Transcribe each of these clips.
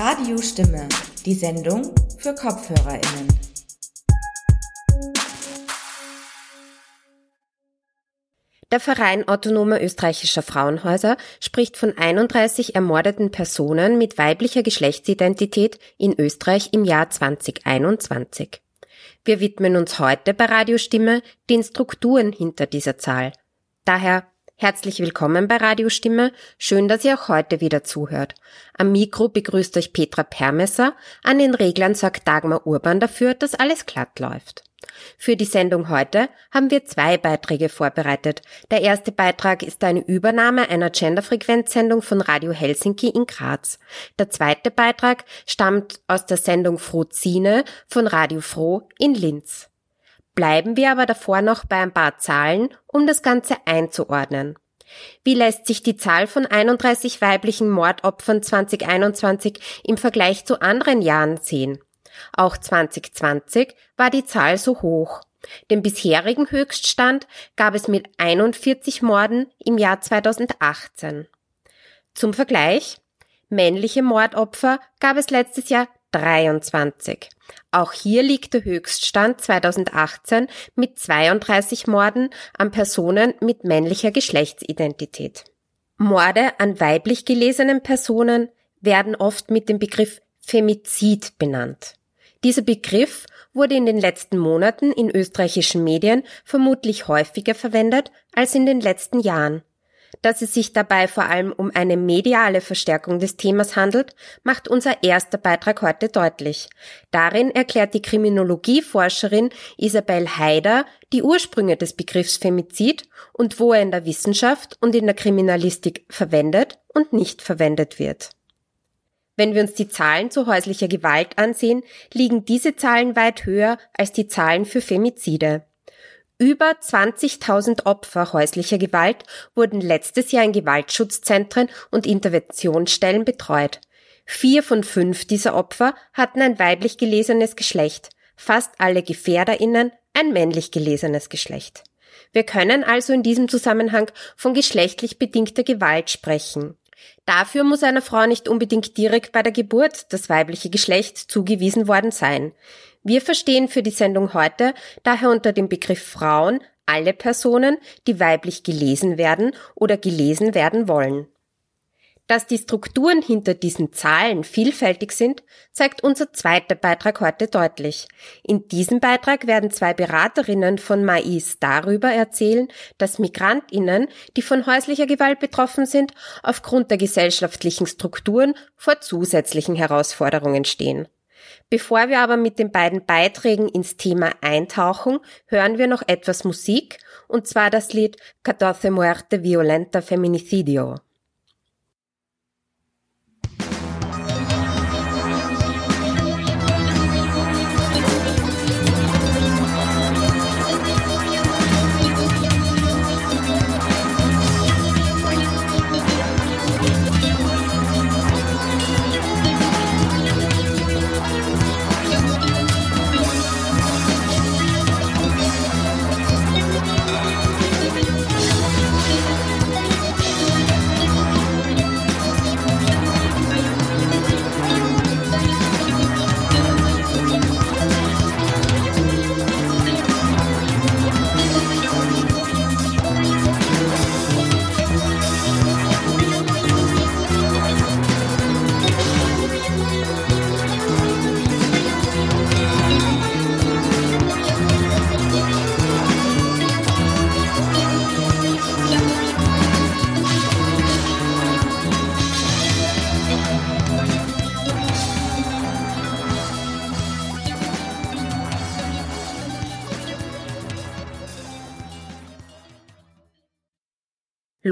Radiostimme, die Sendung für KopfhörerInnen. Der Verein Autonomer österreichischer Frauenhäuser spricht von 31 ermordeten Personen mit weiblicher Geschlechtsidentität in Österreich im Jahr 2021. Wir widmen uns heute bei Radiostimme den Strukturen hinter dieser Zahl. Daher Herzlich willkommen bei Radiostimme. Schön, dass ihr auch heute wieder zuhört. Am Mikro begrüßt euch Petra Permesser. An den Reglern sorgt Dagmar Urban dafür, dass alles glatt läuft. Für die Sendung heute haben wir zwei Beiträge vorbereitet. Der erste Beitrag ist eine Übernahme einer Genderfrequenzsendung von Radio Helsinki in Graz. Der zweite Beitrag stammt aus der Sendung Frozine von Radio Froh in Linz. Bleiben wir aber davor noch bei ein paar Zahlen, um das Ganze einzuordnen. Wie lässt sich die Zahl von 31 weiblichen Mordopfern 2021 im Vergleich zu anderen Jahren sehen? Auch 2020 war die Zahl so hoch. Den bisherigen Höchststand gab es mit 41 Morden im Jahr 2018. Zum Vergleich, männliche Mordopfer gab es letztes Jahr 23. Auch hier liegt der Höchststand 2018 mit 32 Morden an Personen mit männlicher Geschlechtsidentität. Morde an weiblich gelesenen Personen werden oft mit dem Begriff Femizid benannt. Dieser Begriff wurde in den letzten Monaten in österreichischen Medien vermutlich häufiger verwendet als in den letzten Jahren. Dass es sich dabei vor allem um eine mediale Verstärkung des Themas handelt, macht unser erster Beitrag heute deutlich. Darin erklärt die Kriminologieforscherin Isabel Haider die Ursprünge des Begriffs Femizid und wo er in der Wissenschaft und in der Kriminalistik verwendet und nicht verwendet wird. Wenn wir uns die Zahlen zu häuslicher Gewalt ansehen, liegen diese Zahlen weit höher als die Zahlen für Femizide. Über 20.000 Opfer häuslicher Gewalt wurden letztes Jahr in Gewaltschutzzentren und Interventionsstellen betreut. Vier von fünf dieser Opfer hatten ein weiblich gelesenes Geschlecht, fast alle Gefährderinnen ein männlich gelesenes Geschlecht. Wir können also in diesem Zusammenhang von geschlechtlich bedingter Gewalt sprechen. Dafür muss einer Frau nicht unbedingt direkt bei der Geburt das weibliche Geschlecht zugewiesen worden sein. Wir verstehen für die Sendung heute daher unter dem Begriff Frauen alle Personen, die weiblich gelesen werden oder gelesen werden wollen. Dass die Strukturen hinter diesen Zahlen vielfältig sind, zeigt unser zweiter Beitrag heute deutlich. In diesem Beitrag werden zwei Beraterinnen von Mais darüber erzählen, dass Migrantinnen, die von häuslicher Gewalt betroffen sind, aufgrund der gesellschaftlichen Strukturen vor zusätzlichen Herausforderungen stehen. Bevor wir aber mit den beiden Beiträgen ins Thema eintauchen, hören wir noch etwas Musik, und zwar das Lied Catorce Muerte Violenta Feminicidio.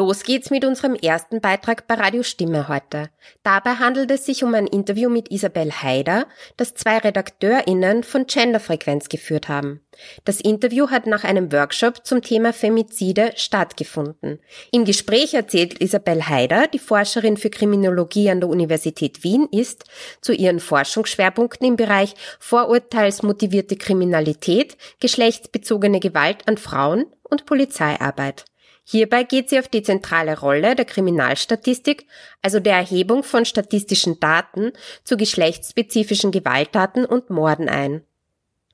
Los geht's mit unserem ersten Beitrag bei Radio Stimme heute. Dabei handelt es sich um ein Interview mit Isabel Haider, das zwei RedakteurInnen von Genderfrequenz geführt haben. Das Interview hat nach einem Workshop zum Thema Femizide stattgefunden. Im Gespräch erzählt Isabel Haider, die Forscherin für Kriminologie an der Universität Wien ist, zu ihren Forschungsschwerpunkten im Bereich vorurteilsmotivierte Kriminalität, geschlechtsbezogene Gewalt an Frauen und Polizeiarbeit. Hierbei geht sie auf die zentrale Rolle der Kriminalstatistik, also der Erhebung von statistischen Daten zu geschlechtsspezifischen Gewalttaten und Morden ein.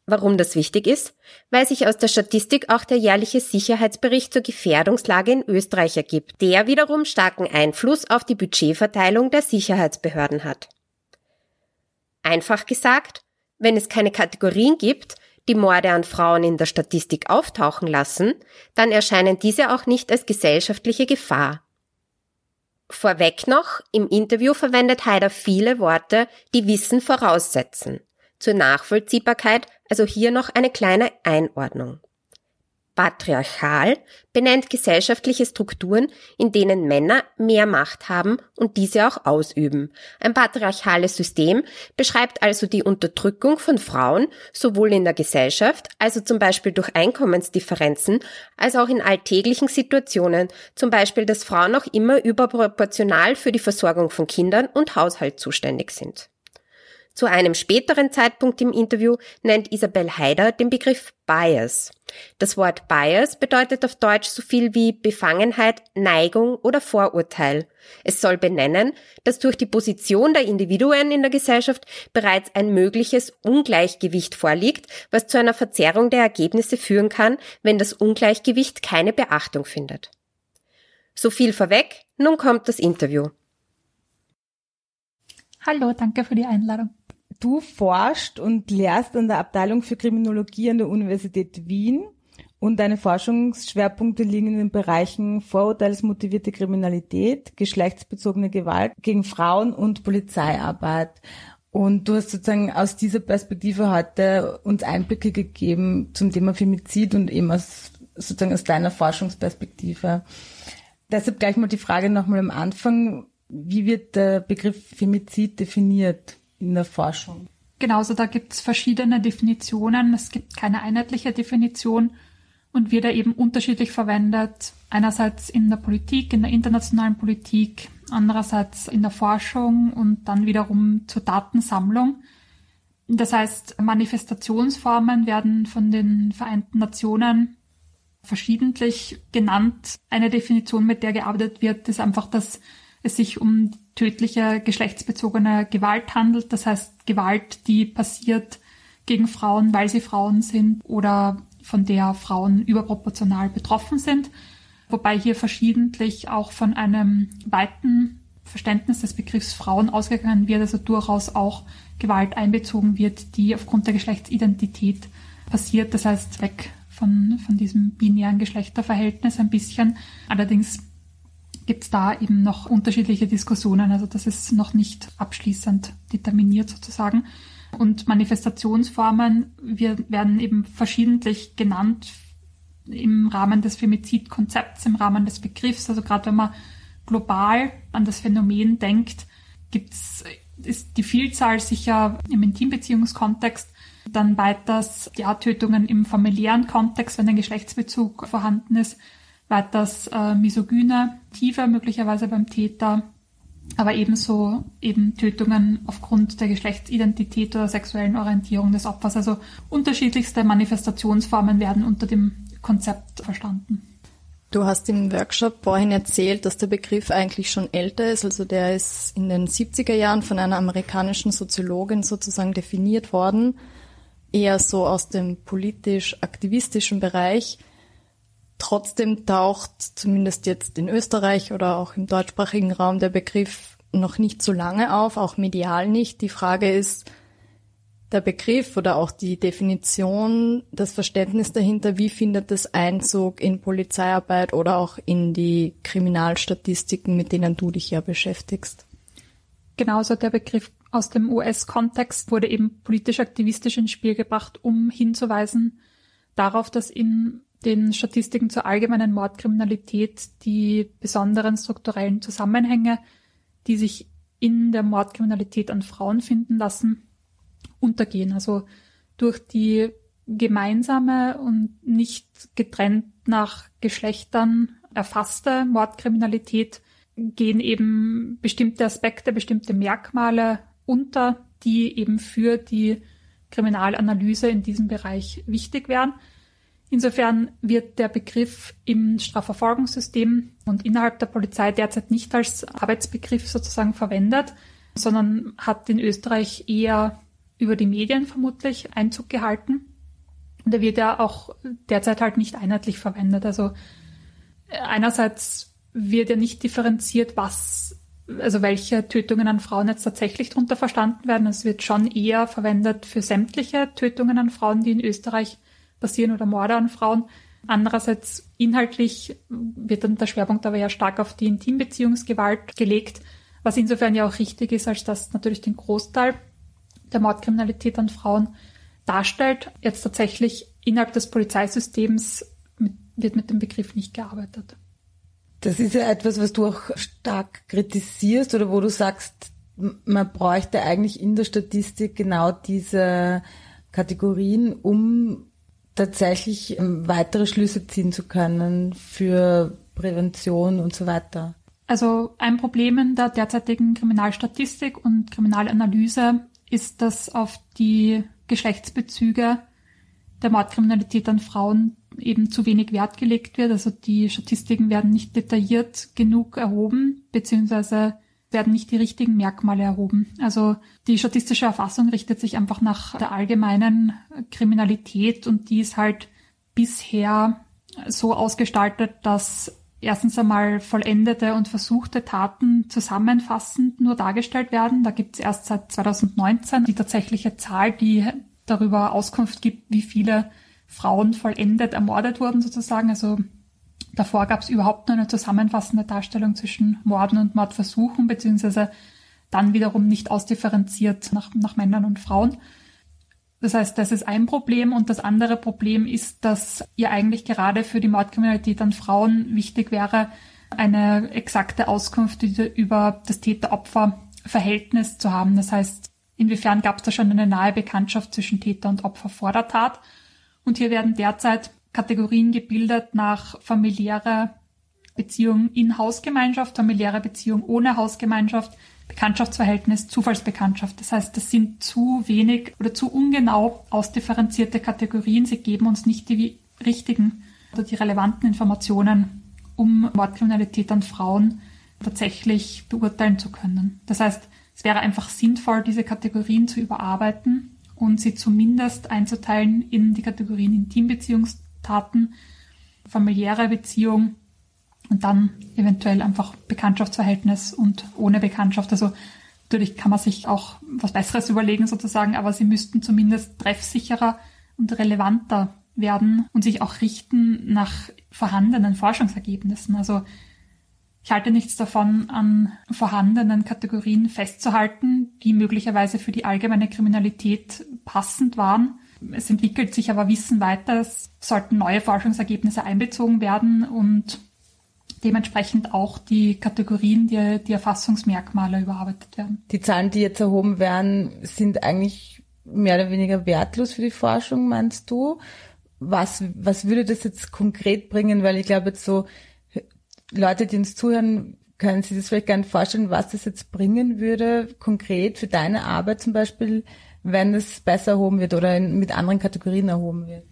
Warum das wichtig ist? Weil sich aus der Statistik auch der jährliche Sicherheitsbericht zur Gefährdungslage in Österreich ergibt, der wiederum starken Einfluss auf die Budgetverteilung der Sicherheitsbehörden hat. Einfach gesagt, wenn es keine Kategorien gibt, die Morde an Frauen in der Statistik auftauchen lassen, dann erscheinen diese auch nicht als gesellschaftliche Gefahr. Vorweg noch, im Interview verwendet Haider viele Worte, die Wissen voraussetzen. Zur Nachvollziehbarkeit also hier noch eine kleine Einordnung. Patriarchal benennt gesellschaftliche Strukturen, in denen Männer mehr Macht haben und diese auch ausüben. Ein patriarchales System beschreibt also die Unterdrückung von Frauen sowohl in der Gesellschaft, also zum Beispiel durch Einkommensdifferenzen, als auch in alltäglichen Situationen, zum Beispiel, dass Frauen auch immer überproportional für die Versorgung von Kindern und Haushalt zuständig sind. Zu einem späteren Zeitpunkt im Interview nennt Isabel Haider den Begriff Bias. Das Wort Bias bedeutet auf Deutsch so viel wie Befangenheit, Neigung oder Vorurteil. Es soll benennen, dass durch die Position der Individuen in der Gesellschaft bereits ein mögliches Ungleichgewicht vorliegt, was zu einer Verzerrung der Ergebnisse führen kann, wenn das Ungleichgewicht keine Beachtung findet. So viel vorweg, nun kommt das Interview. Hallo, danke für die Einladung. Du forschst und lehrst an der Abteilung für Kriminologie an der Universität Wien und deine Forschungsschwerpunkte liegen in den Bereichen vorurteilsmotivierte Kriminalität, geschlechtsbezogene Gewalt gegen Frauen und Polizeiarbeit. Und du hast sozusagen aus dieser Perspektive heute uns Einblicke gegeben zum Thema Femizid und eben aus, sozusagen aus deiner Forschungsperspektive. Deshalb gleich mal die Frage nochmal am Anfang. Wie wird der Begriff Femizid definiert? In der Forschung? Genauso, da gibt es verschiedene Definitionen. Es gibt keine einheitliche Definition und wird eben unterschiedlich verwendet. Einerseits in der Politik, in der internationalen Politik, andererseits in der Forschung und dann wiederum zur Datensammlung. Das heißt, Manifestationsformen werden von den Vereinten Nationen verschiedentlich genannt. Eine Definition, mit der gearbeitet wird, ist einfach, dass es sich um tödliche geschlechtsbezogene Gewalt handelt. Das heißt Gewalt, die passiert gegen Frauen, weil sie Frauen sind oder von der Frauen überproportional betroffen sind. Wobei hier verschiedentlich auch von einem weiten Verständnis des Begriffs Frauen ausgegangen wird, also durchaus auch Gewalt einbezogen wird, die aufgrund der Geschlechtsidentität passiert. Das heißt, weg von, von diesem binären Geschlechterverhältnis ein bisschen. Allerdings gibt es da eben noch unterschiedliche Diskussionen. Also das ist noch nicht abschließend determiniert sozusagen. Und Manifestationsformen wir, werden eben verschiedentlich genannt im Rahmen des Femizidkonzepts, im Rahmen des Begriffs. Also gerade wenn man global an das Phänomen denkt, gibt's, ist die Vielzahl sicher im Intimbeziehungskontext, dann weiters ja, Tötungen im familiären Kontext, wenn ein Geschlechtsbezug vorhanden ist, weiters äh, misogyne Tiefe möglicherweise beim Täter, aber ebenso eben Tötungen aufgrund der Geschlechtsidentität oder sexuellen Orientierung des Opfers. Also unterschiedlichste Manifestationsformen werden unter dem Konzept verstanden. Du hast im Workshop vorhin erzählt, dass der Begriff eigentlich schon älter ist. Also der ist in den 70er Jahren von einer amerikanischen Soziologin sozusagen definiert worden, eher so aus dem politisch-aktivistischen Bereich. Trotzdem taucht zumindest jetzt in Österreich oder auch im deutschsprachigen Raum der Begriff noch nicht so lange auf, auch medial nicht. Die Frage ist, der Begriff oder auch die Definition, das Verständnis dahinter, wie findet das Einzug in Polizeiarbeit oder auch in die Kriminalstatistiken, mit denen du dich ja beschäftigst? Genauso der Begriff aus dem US-Kontext wurde eben politisch-aktivistisch ins Spiel gebracht, um hinzuweisen darauf, dass in den Statistiken zur allgemeinen Mordkriminalität die besonderen strukturellen Zusammenhänge, die sich in der Mordkriminalität an Frauen finden lassen, untergehen. Also durch die gemeinsame und nicht getrennt nach Geschlechtern erfasste Mordkriminalität gehen eben bestimmte Aspekte, bestimmte Merkmale unter, die eben für die Kriminalanalyse in diesem Bereich wichtig wären. Insofern wird der Begriff im Strafverfolgungssystem und innerhalb der Polizei derzeit nicht als Arbeitsbegriff sozusagen verwendet, sondern hat in Österreich eher über die Medien vermutlich Einzug gehalten. Und er wird ja auch derzeit halt nicht einheitlich verwendet. Also einerseits wird ja nicht differenziert, was, also welche Tötungen an Frauen jetzt tatsächlich darunter verstanden werden. Es wird schon eher verwendet für sämtliche Tötungen an Frauen, die in Österreich passieren oder Morde an Frauen. Andererseits inhaltlich wird dann der Schwerpunkt aber ja stark auf die Intimbeziehungsgewalt gelegt, was insofern ja auch richtig ist, als dass natürlich den Großteil der Mordkriminalität an Frauen darstellt. Jetzt tatsächlich innerhalb des Polizeisystems mit, wird mit dem Begriff nicht gearbeitet. Das ist ja etwas, was du auch stark kritisierst oder wo du sagst, man bräuchte eigentlich in der Statistik genau diese Kategorien, um tatsächlich ähm, weitere Schlüsse ziehen zu können für Prävention und so weiter. Also ein Problem in der derzeitigen Kriminalstatistik und Kriminalanalyse ist, dass auf die Geschlechtsbezüge der Mordkriminalität an Frauen eben zu wenig Wert gelegt wird. Also die Statistiken werden nicht detailliert genug erhoben, beziehungsweise werden nicht die richtigen Merkmale erhoben. Also die statistische Erfassung richtet sich einfach nach der allgemeinen Kriminalität und die ist halt bisher so ausgestaltet, dass erstens einmal vollendete und versuchte Taten zusammenfassend nur dargestellt werden. Da gibt es erst seit 2019 die tatsächliche Zahl, die darüber Auskunft gibt, wie viele Frauen vollendet ermordet wurden sozusagen. Also Davor gab es überhaupt nur eine zusammenfassende Darstellung zwischen Morden und Mordversuchen, beziehungsweise dann wiederum nicht ausdifferenziert nach, nach Männern und Frauen. Das heißt, das ist ein Problem und das andere Problem ist, dass ihr eigentlich gerade für die Mordkriminalität an Frauen wichtig wäre, eine exakte Auskunft über das Täter-Opfer-Verhältnis zu haben. Das heißt, inwiefern gab es da schon eine nahe Bekanntschaft zwischen Täter und Opfer vor der Tat? Und hier werden derzeit Kategorien gebildet nach familiärer Beziehung in Hausgemeinschaft, familiäre Beziehung ohne Hausgemeinschaft, Bekanntschaftsverhältnis, Zufallsbekanntschaft. Das heißt, das sind zu wenig oder zu ungenau ausdifferenzierte Kategorien. Sie geben uns nicht die richtigen oder die relevanten Informationen, um Mordkriminalität an Frauen tatsächlich beurteilen zu können. Das heißt, es wäre einfach sinnvoll, diese Kategorien zu überarbeiten und sie zumindest einzuteilen in die Kategorien Intimbeziehungs Taten, familiäre Beziehung und dann eventuell einfach Bekanntschaftsverhältnis und ohne Bekanntschaft. Also natürlich kann man sich auch was Besseres überlegen sozusagen, aber sie müssten zumindest treffsicherer und relevanter werden und sich auch richten nach vorhandenen Forschungsergebnissen. Also ich halte nichts davon, an vorhandenen Kategorien festzuhalten, die möglicherweise für die allgemeine Kriminalität passend waren es entwickelt sich aber Wissen weiter. Es sollten neue Forschungsergebnisse einbezogen werden und dementsprechend auch die Kategorien, die, die Erfassungsmerkmale überarbeitet werden. Die Zahlen, die jetzt erhoben werden, sind eigentlich mehr oder weniger wertlos für die Forschung, meinst du? Was, was würde das jetzt konkret bringen? Weil ich glaube, jetzt so Leute, die uns zuhören, können sich das vielleicht nicht vorstellen, was das jetzt bringen würde, konkret für deine Arbeit zum Beispiel, wenn es besser erhoben wird oder in, mit anderen Kategorien erhoben wird?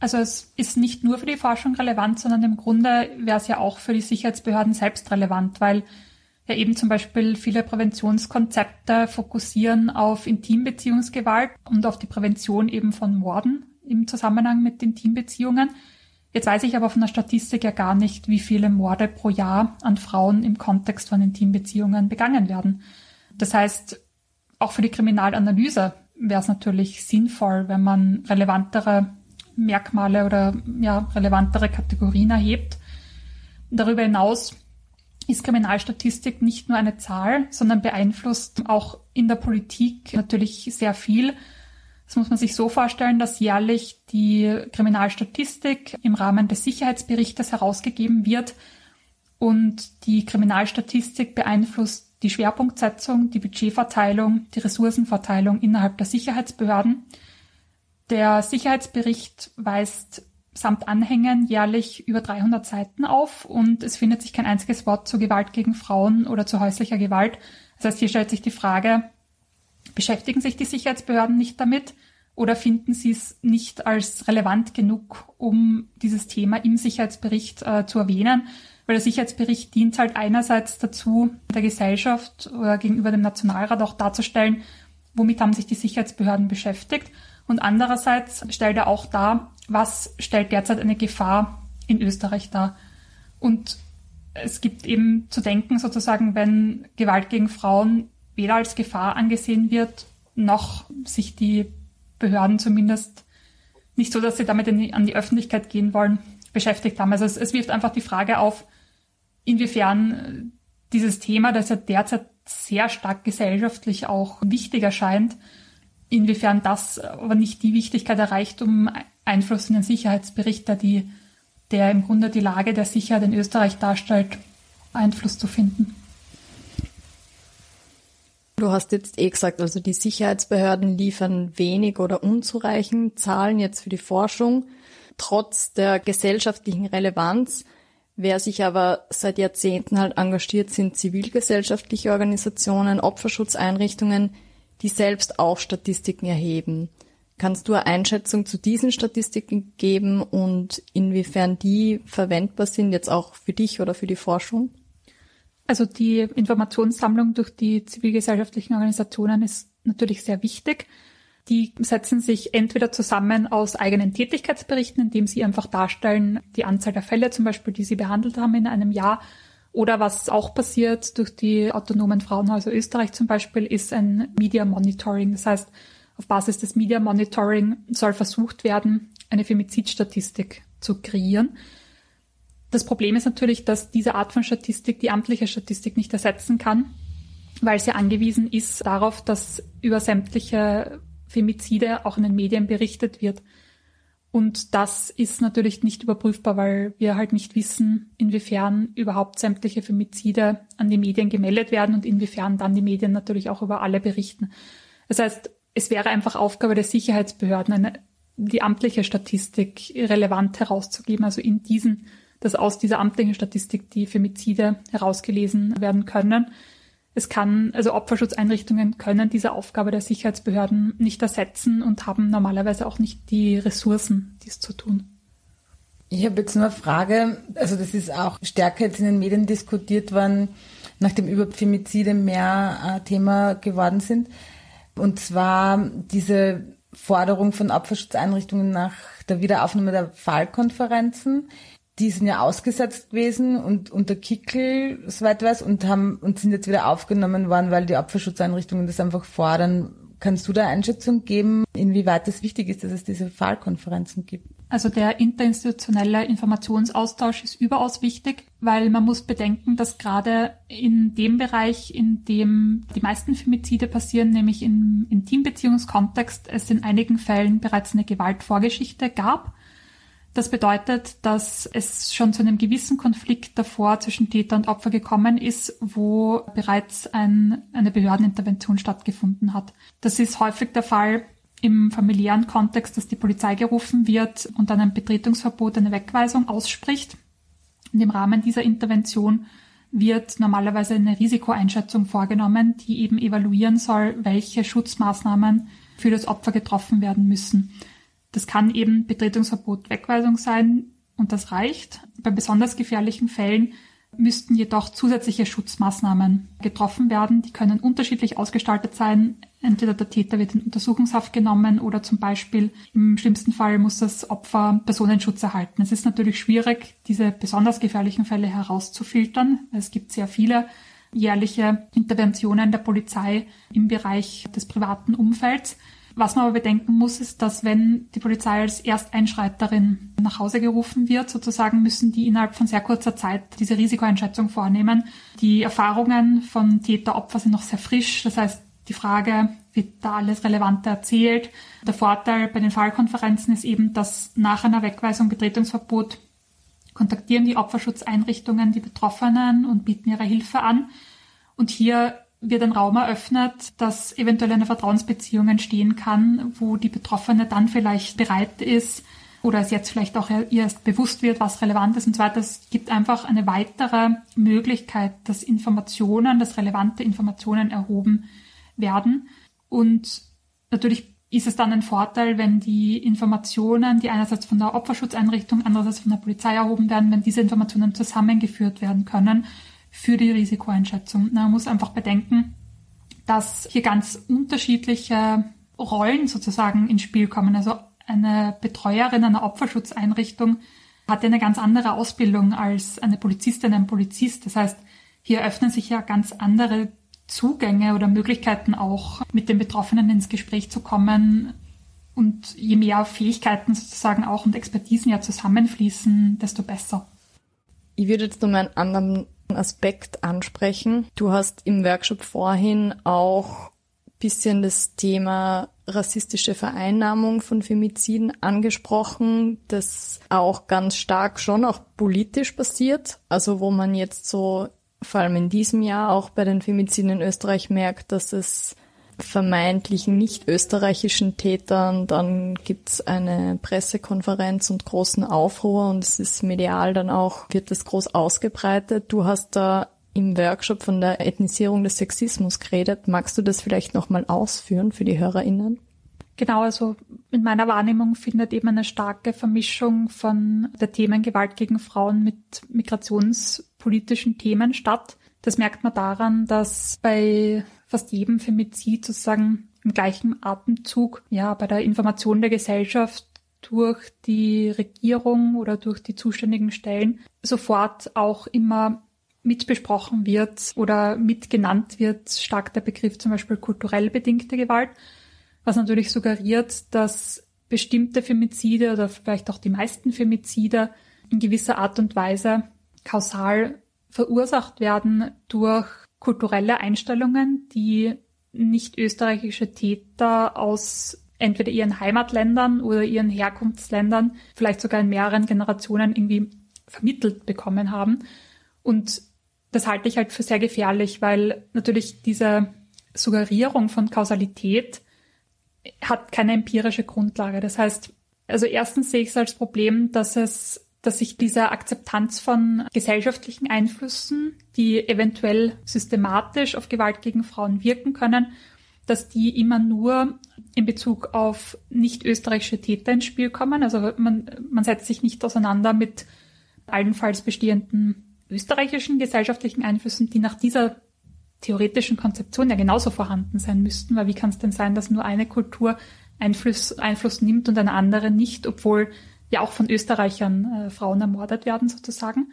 Also es ist nicht nur für die Forschung relevant, sondern im Grunde wäre es ja auch für die Sicherheitsbehörden selbst relevant, weil ja eben zum Beispiel viele Präventionskonzepte fokussieren auf Intimbeziehungsgewalt und auf die Prävention eben von Morden im Zusammenhang mit Intimbeziehungen. Jetzt weiß ich aber von der Statistik ja gar nicht, wie viele Morde pro Jahr an Frauen im Kontext von Intimbeziehungen begangen werden. Das heißt, auch für die Kriminalanalyse wäre es natürlich sinnvoll, wenn man relevantere Merkmale oder ja, relevantere Kategorien erhebt. Darüber hinaus ist Kriminalstatistik nicht nur eine Zahl, sondern beeinflusst auch in der Politik natürlich sehr viel. Das muss man sich so vorstellen, dass jährlich die Kriminalstatistik im Rahmen des Sicherheitsberichtes herausgegeben wird und die Kriminalstatistik beeinflusst die Schwerpunktsetzung, die Budgetverteilung, die Ressourcenverteilung innerhalb der Sicherheitsbehörden. Der Sicherheitsbericht weist samt Anhängen jährlich über 300 Seiten auf und es findet sich kein einziges Wort zur Gewalt gegen Frauen oder zu häuslicher Gewalt. Das heißt, hier stellt sich die Frage, beschäftigen sich die Sicherheitsbehörden nicht damit Oder finden Sie es nicht als relevant genug, um dieses Thema im Sicherheitsbericht äh, zu erwähnen? Weil der Sicherheitsbericht dient halt einerseits dazu, der Gesellschaft oder gegenüber dem Nationalrat auch darzustellen, womit haben sich die Sicherheitsbehörden beschäftigt. Und andererseits stellt er auch dar, was stellt derzeit eine Gefahr in Österreich dar. Und es gibt eben zu denken, sozusagen, wenn Gewalt gegen Frauen weder als Gefahr angesehen wird, noch sich die Behörden zumindest nicht so, dass sie damit die, an die Öffentlichkeit gehen wollen, beschäftigt haben. Also es, es wirft einfach die Frage auf, inwiefern dieses Thema, das ja derzeit sehr stark gesellschaftlich auch wichtig erscheint, inwiefern das aber nicht die Wichtigkeit erreicht, um Einfluss in den Sicherheitsbericht, der, die, der im Grunde die Lage der Sicherheit in Österreich darstellt, Einfluss zu finden. Du hast jetzt eh gesagt, also die Sicherheitsbehörden liefern wenig oder unzureichend Zahlen jetzt für die Forschung, trotz der gesellschaftlichen Relevanz. Wer sich aber seit Jahrzehnten halt engagiert, sind zivilgesellschaftliche Organisationen, Opferschutzeinrichtungen, die selbst auch Statistiken erheben. Kannst du eine Einschätzung zu diesen Statistiken geben und inwiefern die verwendbar sind, jetzt auch für dich oder für die Forschung? Also die Informationssammlung durch die zivilgesellschaftlichen Organisationen ist natürlich sehr wichtig. Die setzen sich entweder zusammen aus eigenen Tätigkeitsberichten, indem sie einfach darstellen, die Anzahl der Fälle zum Beispiel, die sie behandelt haben in einem Jahr. Oder was auch passiert durch die autonomen Frauenhäuser Österreich zum Beispiel, ist ein Media Monitoring. Das heißt, auf Basis des Media Monitoring soll versucht werden, eine Femizidstatistik zu kreieren. Das Problem ist natürlich, dass diese Art von Statistik die amtliche Statistik nicht ersetzen kann, weil sie angewiesen ist darauf, dass über sämtliche Femizide auch in den Medien berichtet wird. Und das ist natürlich nicht überprüfbar, weil wir halt nicht wissen, inwiefern überhaupt sämtliche Femizide an die Medien gemeldet werden und inwiefern dann die Medien natürlich auch über alle berichten. Das heißt, es wäre einfach Aufgabe der Sicherheitsbehörden, eine, die amtliche Statistik relevant herauszugeben, also in diesen dass aus dieser amtlichen Statistik die Femizide herausgelesen werden können. Es kann, also Opferschutzeinrichtungen können diese Aufgabe der Sicherheitsbehörden nicht ersetzen und haben normalerweise auch nicht die Ressourcen, dies zu tun. Ich habe jetzt nur eine Frage, also das ist auch stärker jetzt in den Medien diskutiert worden, nachdem überhaupt Femizide mehr äh, Thema geworden sind. Und zwar diese Forderung von Opferschutzeinrichtungen nach der Wiederaufnahme der Fallkonferenzen die sind ja ausgesetzt gewesen und unter Kickel, soweit weiß, und haben und sind jetzt wieder aufgenommen worden, weil die Opferschutzeinrichtungen das einfach fordern. Kannst du da Einschätzung geben, inwieweit es wichtig ist, dass es diese Fallkonferenzen gibt? Also der interinstitutionelle Informationsaustausch ist überaus wichtig, weil man muss bedenken, dass gerade in dem Bereich, in dem die meisten Femizide passieren, nämlich im Intimbeziehungskontext, es in einigen Fällen bereits eine Gewaltvorgeschichte gab das bedeutet, dass es schon zu einem gewissen Konflikt davor zwischen Täter und Opfer gekommen ist, wo bereits ein, eine Behördenintervention stattgefunden hat. Das ist häufig der Fall im familiären Kontext, dass die Polizei gerufen wird und dann ein Betretungsverbot, eine Wegweisung ausspricht. Und im Rahmen dieser Intervention wird normalerweise eine Risikoeinschätzung vorgenommen, die eben evaluieren soll, welche Schutzmaßnahmen für das Opfer getroffen werden müssen. Das kann eben Betretungsverbot, Wegweisung sein und das reicht. Bei besonders gefährlichen Fällen müssten jedoch zusätzliche Schutzmaßnahmen getroffen werden. Die können unterschiedlich ausgestaltet sein. Entweder der Täter wird in Untersuchungshaft genommen oder zum Beispiel im schlimmsten Fall muss das Opfer Personenschutz erhalten. Es ist natürlich schwierig, diese besonders gefährlichen Fälle herauszufiltern. Es gibt sehr viele jährliche Interventionen der Polizei im Bereich des privaten Umfelds. Was man aber bedenken muss, ist, dass wenn die Polizei als Ersteinschreiterin nach Hause gerufen wird, sozusagen müssen die innerhalb von sehr kurzer Zeit diese Risikoeinschätzung vornehmen. Die Erfahrungen von Täter-Opfer sind noch sehr frisch. Das heißt, die Frage, wird da alles Relevante erzählt? Der Vorteil bei den Fallkonferenzen ist eben, dass nach einer Wegweisung, Betretungsverbot kontaktieren die Opferschutzeinrichtungen die Betroffenen und bieten ihre Hilfe an. Und hier wird ein Raum eröffnet, dass eventuell eine Vertrauensbeziehung entstehen kann, wo die Betroffene dann vielleicht bereit ist oder es jetzt vielleicht auch erst bewusst wird, was relevant ist und so weiter. Es gibt einfach eine weitere Möglichkeit, dass Informationen, dass relevante Informationen erhoben werden. Und natürlich ist es dann ein Vorteil, wenn die Informationen, die einerseits von der Opferschutzeinrichtung, andererseits von der Polizei erhoben werden, wenn diese Informationen zusammengeführt werden können für die Risikoeinschätzung. Man muss einfach bedenken, dass hier ganz unterschiedliche Rollen sozusagen ins Spiel kommen. Also eine Betreuerin einer Opferschutzeinrichtung hat eine ganz andere Ausbildung als eine Polizistin, ein Polizist. Das heißt, hier öffnen sich ja ganz andere Zugänge oder Möglichkeiten auch mit den Betroffenen ins Gespräch zu kommen. Und je mehr Fähigkeiten sozusagen auch und Expertisen ja zusammenfließen, desto besser. Ich würde jetzt mal einen anderen Aspekt ansprechen. Du hast im Workshop vorhin auch bisschen das Thema rassistische Vereinnahmung von Femiziden angesprochen, das auch ganz stark schon auch politisch passiert. Also wo man jetzt so vor allem in diesem Jahr auch bei den Femiziden in Österreich merkt, dass es vermeintlichen nicht österreichischen Tätern, dann gibt's eine Pressekonferenz und großen Aufruhr und es ist medial dann auch, wird das groß ausgebreitet. Du hast da im Workshop von der Ethnisierung des Sexismus geredet. Magst du das vielleicht nochmal ausführen für die HörerInnen? Genau, also in meiner Wahrnehmung findet eben eine starke Vermischung von der Themen Gewalt gegen Frauen mit migrationspolitischen Themen statt. Das merkt man daran, dass bei fast jedem Femizid sozusagen im gleichen Atemzug, ja, bei der Information der Gesellschaft durch die Regierung oder durch die zuständigen Stellen sofort auch immer mitbesprochen wird oder mitgenannt wird, stark der Begriff zum Beispiel kulturell bedingte Gewalt was natürlich suggeriert, dass bestimmte Femizide oder vielleicht auch die meisten Femizide in gewisser Art und Weise kausal verursacht werden durch kulturelle Einstellungen, die nicht österreichische Täter aus entweder ihren Heimatländern oder ihren Herkunftsländern, vielleicht sogar in mehreren Generationen irgendwie vermittelt bekommen haben. Und das halte ich halt für sehr gefährlich, weil natürlich diese Suggerierung von Kausalität hat keine empirische Grundlage. Das heißt, also erstens sehe ich es als Problem, dass es dass sich diese Akzeptanz von gesellschaftlichen Einflüssen, die eventuell systematisch auf Gewalt gegen Frauen wirken können, dass die immer nur in Bezug auf nicht österreichische Täter ins Spiel kommen. Also man, man setzt sich nicht auseinander mit allenfalls bestehenden österreichischen gesellschaftlichen Einflüssen, die nach dieser theoretischen Konzeption ja genauso vorhanden sein müssten, weil wie kann es denn sein, dass nur eine Kultur Einfluss, Einfluss nimmt und eine andere nicht, obwohl ja auch von Österreichern äh, Frauen ermordet werden sozusagen.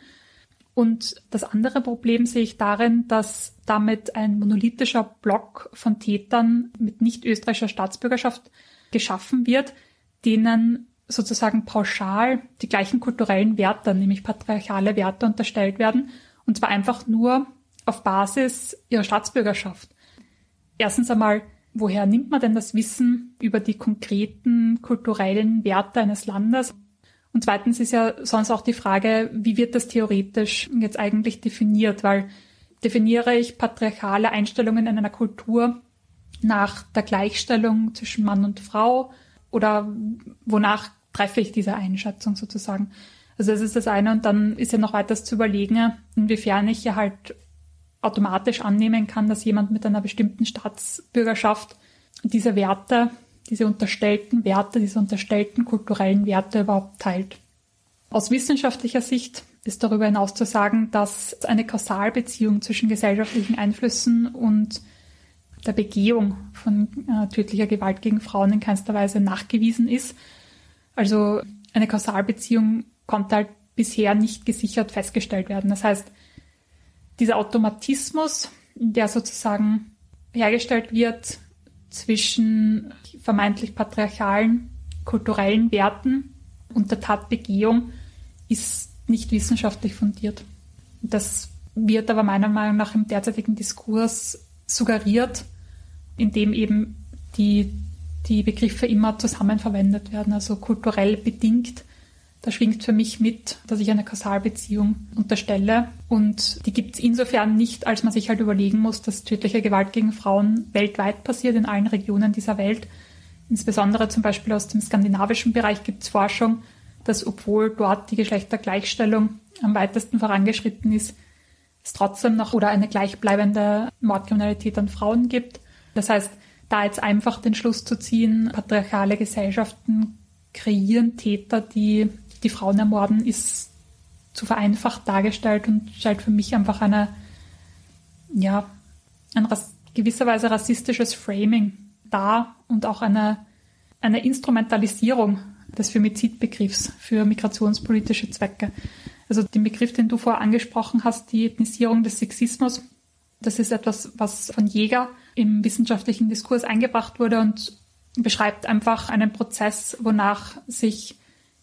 Und das andere Problem sehe ich darin, dass damit ein monolithischer Block von Tätern mit nicht österreichischer Staatsbürgerschaft geschaffen wird, denen sozusagen pauschal die gleichen kulturellen Werte, nämlich patriarchale Werte unterstellt werden. Und zwar einfach nur auf Basis ihrer Staatsbürgerschaft. Erstens einmal, woher nimmt man denn das Wissen über die konkreten kulturellen Werte eines Landes? Und zweitens ist ja sonst auch die Frage, wie wird das theoretisch jetzt eigentlich definiert? Weil definiere ich patriarchale Einstellungen in einer Kultur nach der Gleichstellung zwischen Mann und Frau oder wonach treffe ich diese Einschätzung sozusagen? Also das ist das eine und dann ist ja noch weiter zu überlegen, inwiefern ich ja halt automatisch annehmen kann, dass jemand mit einer bestimmten Staatsbürgerschaft diese Werte, diese unterstellten Werte, diese unterstellten kulturellen Werte überhaupt teilt. Aus wissenschaftlicher Sicht ist darüber hinaus zu sagen, dass eine Kausalbeziehung zwischen gesellschaftlichen Einflüssen und der Begehung von äh, tödlicher Gewalt gegen Frauen in keinster Weise nachgewiesen ist. Also eine Kausalbeziehung konnte halt bisher nicht gesichert festgestellt werden. Das heißt, dieser Automatismus, der sozusagen hergestellt wird zwischen vermeintlich patriarchalen kulturellen Werten und der Tatbegehung, ist nicht wissenschaftlich fundiert. Das wird aber meiner Meinung nach im derzeitigen Diskurs suggeriert, indem eben die, die Begriffe immer zusammen verwendet werden, also kulturell bedingt da schwingt für mich mit, dass ich eine Kausalbeziehung unterstelle. Und die gibt es insofern nicht, als man sich halt überlegen muss, dass tödliche Gewalt gegen Frauen weltweit passiert, in allen Regionen dieser Welt. Insbesondere zum Beispiel aus dem skandinavischen Bereich gibt es Forschung, dass obwohl dort die Geschlechtergleichstellung am weitesten vorangeschritten ist, es trotzdem noch oder eine gleichbleibende Mordkriminalität an Frauen gibt. Das heißt, da jetzt einfach den Schluss zu ziehen, patriarchale Gesellschaften kreieren Täter, die die Frauen ermorden, ist zu vereinfacht dargestellt und stellt für mich einfach eine, ja, ein gewisserweise rassistisches Framing dar und auch eine, eine Instrumentalisierung des Femizidbegriffs für migrationspolitische Zwecke. Also den Begriff, den du vorher angesprochen hast, die Ethnisierung des Sexismus, das ist etwas, was von Jäger im wissenschaftlichen Diskurs eingebracht wurde und beschreibt einfach einen Prozess, wonach sich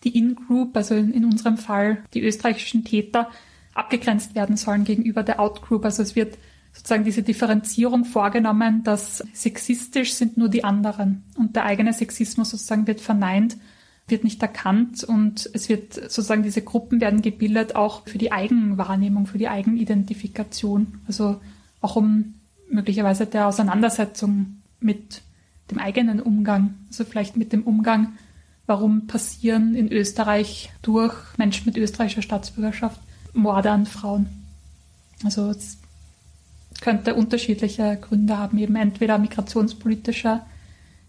die In-Group, also in, unserem Fall die österreichischen Täter, abgegrenzt werden sollen gegenüber der Out-Group. Also es wird sozusagen diese Differenzierung vorgenommen, dass sexistisch sind nur die anderen und der eigene Sexismus sozusagen wird verneint, wird nicht erkannt und es wird sozusagen diese Gruppen werden gebildet auch für die Eigenwahrnehmung, für die Eigenidentifikation. Also auch um möglicherweise der Auseinandersetzung mit dem eigenen Umgang, also vielleicht mit dem Umgang, warum passieren in Österreich durch Menschen mit österreichischer Staatsbürgerschaft Morde an Frauen. Also es könnte unterschiedliche Gründe haben, eben entweder migrationspolitischer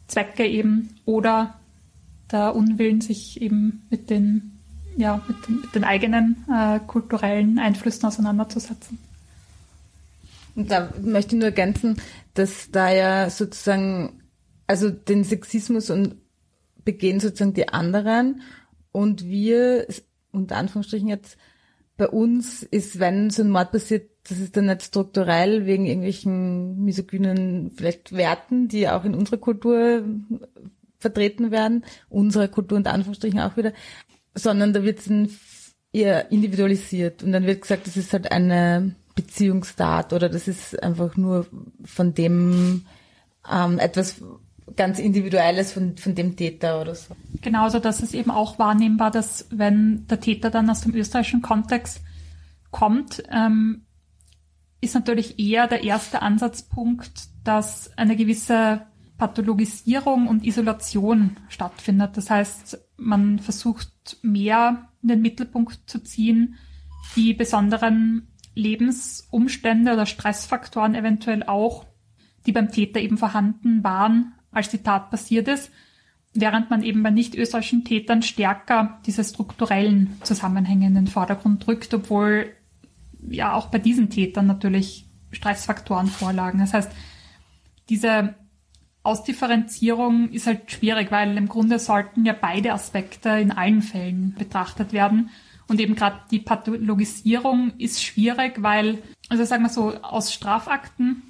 Zwecke eben oder der Unwillen, sich eben mit den, ja, mit den, mit den eigenen äh, kulturellen Einflüssen auseinanderzusetzen. Und da möchte ich nur ergänzen, dass da ja sozusagen, also den Sexismus und begehen sozusagen die anderen. Und wir, unter Anführungsstrichen jetzt, bei uns ist, wenn so ein Mord passiert, das ist dann nicht strukturell wegen irgendwelchen misogynen vielleicht Werten, die auch in unserer Kultur vertreten werden, unsere Kultur unter Anführungsstrichen auch wieder, sondern da wird es eher individualisiert. Und dann wird gesagt, das ist halt eine Beziehungstat oder das ist einfach nur von dem ähm, etwas ganz Individuelles von, von dem Täter oder so. Genauso, dass es eben auch wahrnehmbar, dass wenn der Täter dann aus dem österreichischen Kontext kommt, ähm, ist natürlich eher der erste Ansatzpunkt, dass eine gewisse Pathologisierung und Isolation stattfindet. Das heißt, man versucht mehr in den Mittelpunkt zu ziehen, die besonderen Lebensumstände oder Stressfaktoren eventuell auch, die beim Täter eben vorhanden waren, als die Tat passiert ist, während man eben bei nicht österreichischen Tätern stärker diese strukturellen Zusammenhänge in den Vordergrund drückt, obwohl ja auch bei diesen Tätern natürlich Stressfaktoren vorlagen. Das heißt, diese Ausdifferenzierung ist halt schwierig, weil im Grunde sollten ja beide Aspekte in allen Fällen betrachtet werden. Und eben gerade die Pathologisierung ist schwierig, weil, also sagen wir so, aus Strafakten,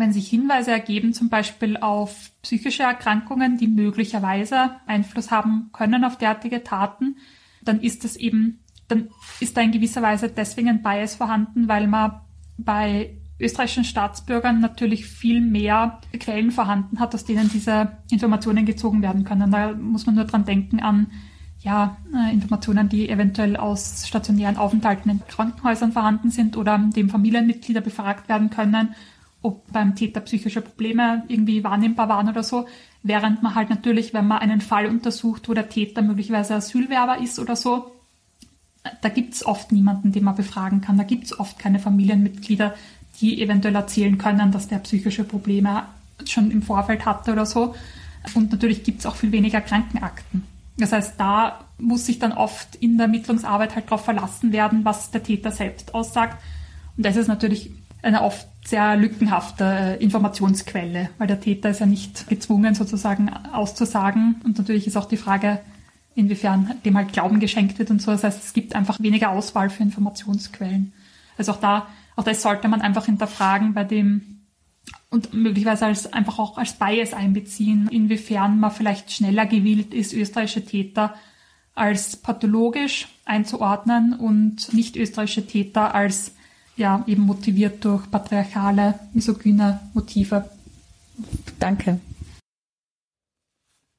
wenn sich Hinweise ergeben, zum Beispiel auf psychische Erkrankungen, die möglicherweise Einfluss haben können auf derartige Taten, dann ist das eben, dann ist da in gewisser Weise deswegen ein Bias vorhanden, weil man bei österreichischen Staatsbürgern natürlich viel mehr Quellen vorhanden hat, aus denen diese Informationen gezogen werden können. Da muss man nur dran denken an ja, äh, Informationen, die eventuell aus stationären Aufenthalten in Krankenhäusern vorhanden sind oder dem Familienmitglieder befragt werden können, ob beim Täter psychische Probleme irgendwie wahrnehmbar waren oder so. Während man halt natürlich, wenn man einen Fall untersucht, wo der Täter möglicherweise Asylwerber ist oder so, da gibt's oft niemanden, den man befragen kann. Da gibt's oft keine Familienmitglieder, die eventuell erzählen können, dass der psychische Probleme schon im Vorfeld hatte oder so. Und natürlich gibt es auch viel weniger Krankenakten. Das heißt, da muss sich dann oft in der Ermittlungsarbeit halt darauf verlassen werden, was der Täter selbst aussagt. Und das ist natürlich eine oft sehr lückenhafte äh, Informationsquelle, weil der Täter ist ja nicht gezwungen sozusagen auszusagen. Und natürlich ist auch die Frage, inwiefern dem halt Glauben geschenkt wird und so. Das heißt, es gibt einfach weniger Auswahl für Informationsquellen. Also auch da auch das sollte man einfach hinterfragen bei dem und möglicherweise als einfach auch als Bias einbeziehen, inwiefern man vielleicht schneller gewillt ist, österreichische Täter als pathologisch einzuordnen und nicht österreichische Täter als ja eben motiviert durch patriarchale, misogyne Motive. Danke.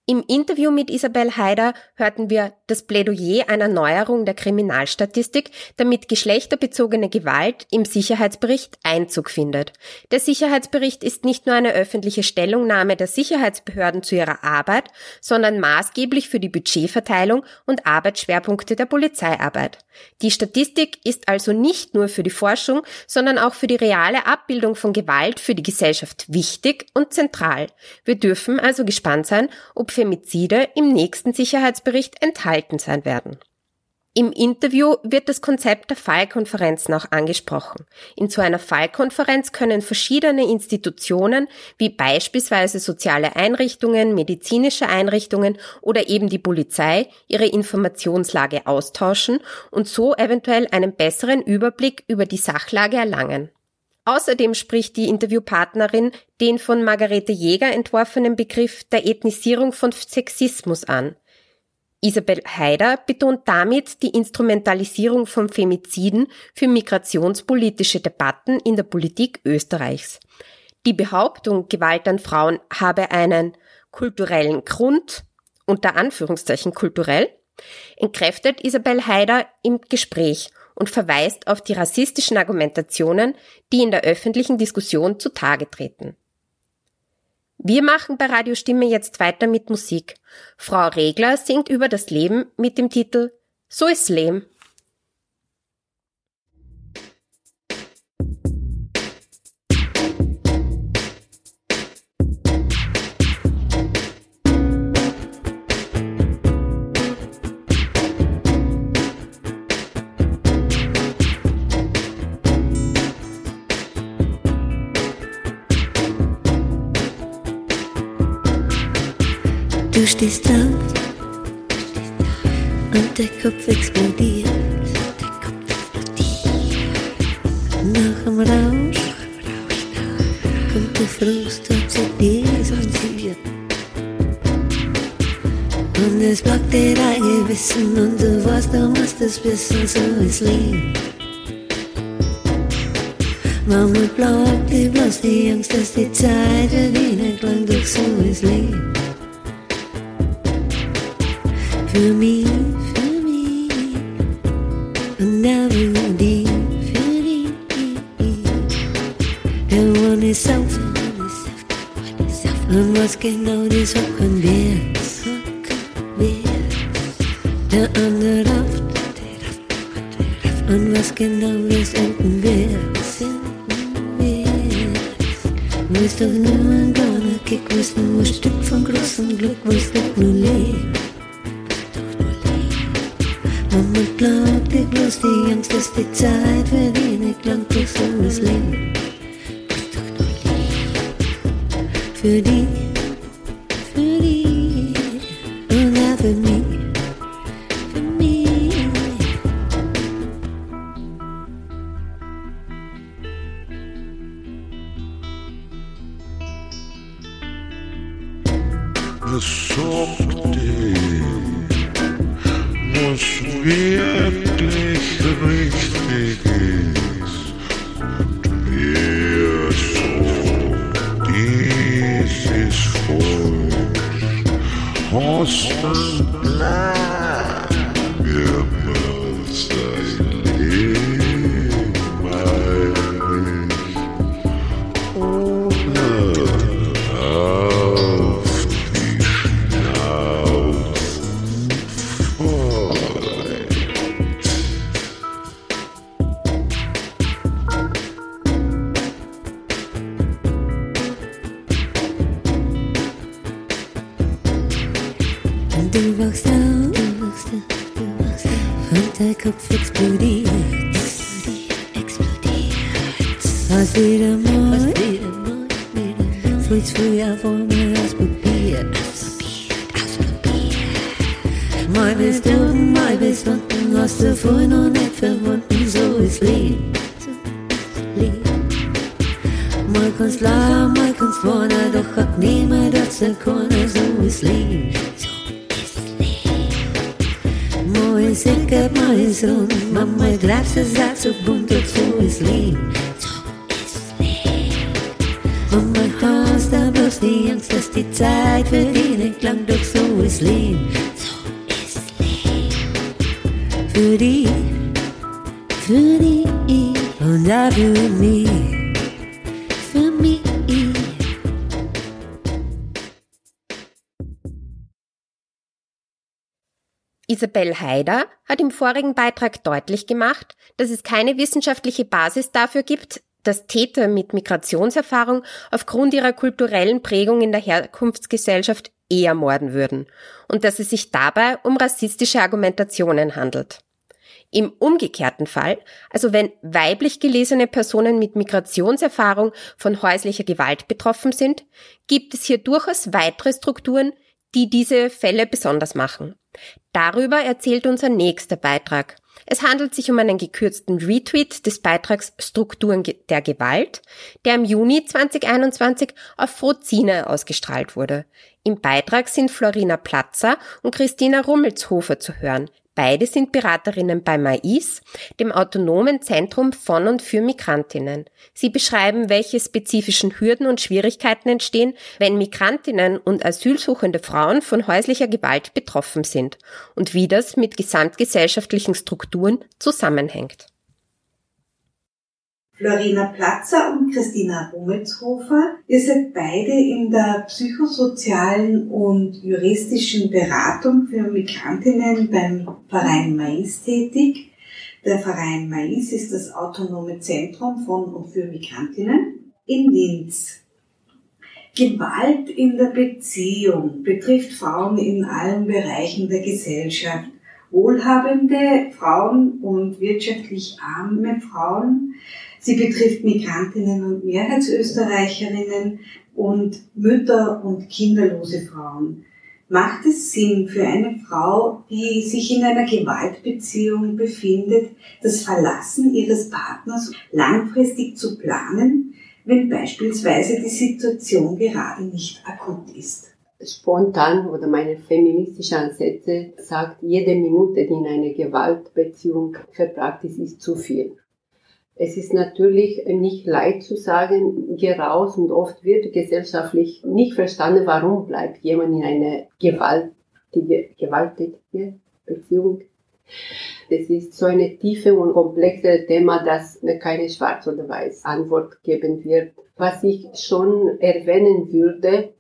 Im Interview mit Isabel Haider hörten wir das Plädoyer einer Neuerung der Kriminalstatistik, damit geschlechterbezogene Gewalt im Sicherheitsbericht Einzug findet. Der Sicherheitsbericht ist nicht nur eine öffentliche Stellungnahme der Sicherheitsbehörden zu ihrer Arbeit, sondern maßgeblich für die Budgetverteilung und Arbeitsschwerpunkte der Polizeiarbeit. Die Statistik ist also nicht nur für die Forschung, sondern auch für die reale Abbildung von Gewalt für die Gesellschaft wichtig und zentral. Wir dürfen also gespannt sein, ob Femizide im nächsten Sicherheitsbericht enthalten sein werden. Im Interview wird das Konzept der Fallkonferenzen auch angesprochen. In so einer Fallkonferenz können verschiedene Institutionen wie beispielsweise soziale Einrichtungen, medizinische Einrichtungen oder eben die Polizei ihre Informationslage austauschen und so eventuell einen besseren Überblick über die Sachlage erlangen. Außerdem spricht die Interviewpartnerin den von Margarete Jäger entworfenen Begriff der Ethnisierung von Sexismus an. Isabel Haider betont damit die Instrumentalisierung von Femiziden für migrationspolitische Debatten in der Politik Österreichs. Die Behauptung, Gewalt an Frauen habe einen kulturellen Grund, unter Anführungszeichen kulturell, entkräftet Isabel Haider im Gespräch und verweist auf die rassistischen Argumentationen, die in der öffentlichen Diskussion zutage treten. Wir machen bei Radio Stimme jetzt weiter mit Musik. Frau Regler singt über das Leben mit dem Titel So ist Leben. Stehst auf und der Kopf explodiert. Nach dem Rausch kommt der Frust und zu dir sondiert. Und es blockt dir dein Gewissen und du weißt, du musst es wissen, so ist Leben. Manchmal blockt dir bloß die Angst, dass die Zeit für dich nicht lang, doch so ist Leben. Für mich, für mich und never die für dich. Der One ist auf und was genau die Socken wird. Der andere rauft und was genau das Wieder mal, fühlst früher vor mir ausprobiert. Mal bist du mal bist unten, hast du vorhin noch nicht verwunden, so ist Leben. Leben. Mal kannst lachen, mal kannst wohnen, doch hat niemand dazu können, so ist Leben. Leben. Mal ist eckert, mal ist rund, manchmal glaubst du, es ist so bunt, doch so ist Leben. Hast die Angst, dass die Zeit für dich nicht lang, doch so ist Leben. So ist Leben. Für dich, für dich und auch für mich. Für mich. Isabel Haider hat im vorigen Beitrag deutlich gemacht, dass es keine wissenschaftliche Basis dafür gibt, dass Täter mit Migrationserfahrung aufgrund ihrer kulturellen Prägung in der Herkunftsgesellschaft eher morden würden und dass es sich dabei um rassistische Argumentationen handelt. Im umgekehrten Fall, also wenn weiblich gelesene Personen mit Migrationserfahrung von häuslicher Gewalt betroffen sind, gibt es hier durchaus weitere Strukturen, die diese Fälle besonders machen. Darüber erzählt unser nächster Beitrag. Es handelt sich um einen gekürzten Retweet des Beitrags Strukturen der Gewalt, der im Juni 2021 auf Frozine ausgestrahlt wurde. Im Beitrag sind Florina Platzer und Christina Rummelshofer zu hören. Beide sind Beraterinnen bei Mais, dem autonomen Zentrum von und für Migrantinnen. Sie beschreiben, welche spezifischen Hürden und Schwierigkeiten entstehen, wenn Migrantinnen und asylsuchende Frauen von häuslicher Gewalt betroffen sind und wie das mit gesamtgesellschaftlichen Strukturen zusammenhängt. Florina Platzer und Christina Rummelshofer. Ihr seid beide in der psychosozialen und juristischen Beratung für Migrantinnen beim Verein Mais tätig. Der Verein Mais ist das autonome Zentrum von und für Migrantinnen in Linz. Gewalt in der Beziehung betrifft Frauen in allen Bereichen der Gesellschaft. Wohlhabende Frauen und wirtschaftlich arme Frauen Sie betrifft Migrantinnen und Mehrheitsösterreicherinnen und Mütter und kinderlose Frauen. Macht es Sinn für eine Frau, die sich in einer Gewaltbeziehung befindet, das Verlassen ihres Partners langfristig zu planen, wenn beispielsweise die Situation gerade nicht akut ist? Spontan oder meine feministischen Ansätze sagt, jede Minute, die in einer Gewaltbeziehung verbracht ist, ist zu viel. Es ist natürlich nicht leicht zu sagen, geh raus und oft wird gesellschaftlich nicht verstanden, warum bleibt jemand in einer gewaltige, gewaltige Beziehung. Das ist so eine tiefe und komplexe Thema, dass keine schwarz oder weiß Antwort geben wird. Was ich schon erwähnen würde,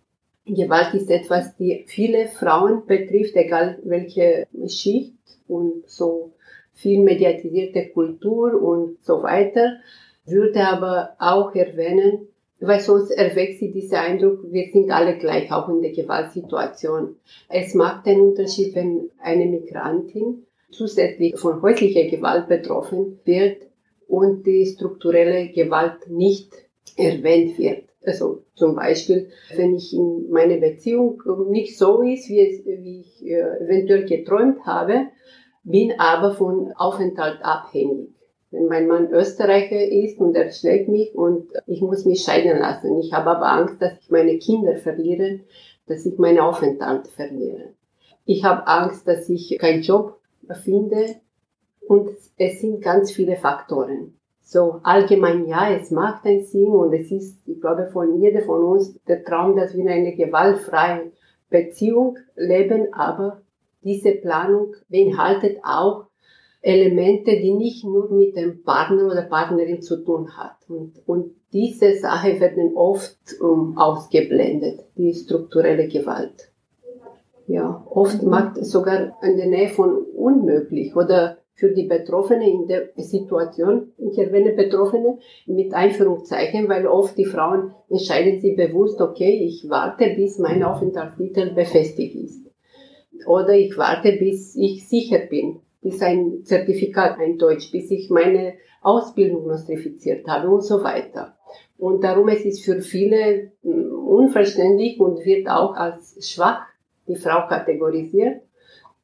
Gewalt ist etwas, die viele Frauen betrifft, egal welche Schicht und so viel mediatisierte Kultur und so weiter, würde aber auch erwähnen, weil sonst erweckt sie dieser Eindruck, wir sind alle gleich, auch in der Gewaltsituation. Es macht einen Unterschied, wenn eine Migrantin zusätzlich von häuslicher Gewalt betroffen wird und die strukturelle Gewalt nicht erwähnt wird. Also zum Beispiel, wenn ich in meiner Beziehung nicht so ist, wie, es, wie ich äh, eventuell geträumt habe, bin aber von Aufenthalt abhängig. Wenn mein Mann Österreicher ist und er schlägt mich und ich muss mich scheiden lassen. Ich habe aber Angst, dass ich meine Kinder verliere, dass ich meinen Aufenthalt verliere. Ich habe Angst, dass ich keinen Job finde und es sind ganz viele Faktoren. So allgemein ja, es macht einen Sinn und es ist, ich glaube, von jeder von uns der Traum, dass wir in einer gewaltfreien Beziehung leben, aber diese Planung beinhaltet auch Elemente, die nicht nur mit dem Partner oder Partnerin zu tun hat. Und, und diese Sache werden oft um, ausgeblendet, die strukturelle Gewalt. Ja, oft macht es sogar in der Nähe von unmöglich oder für die Betroffenen in der Situation, ich erwähne Betroffene mit Einführungszeichen, weil oft die Frauen entscheiden sich bewusst, okay, ich warte, bis mein Aufenthaltstitel befestigt ist oder ich warte, bis ich sicher bin, bis ein Zertifikat ein Deutsch, bis ich meine Ausbildung nostrifiziert habe und so weiter. Und darum es ist für viele hm, unverständlich und wird auch als schwach die Frau kategorisiert.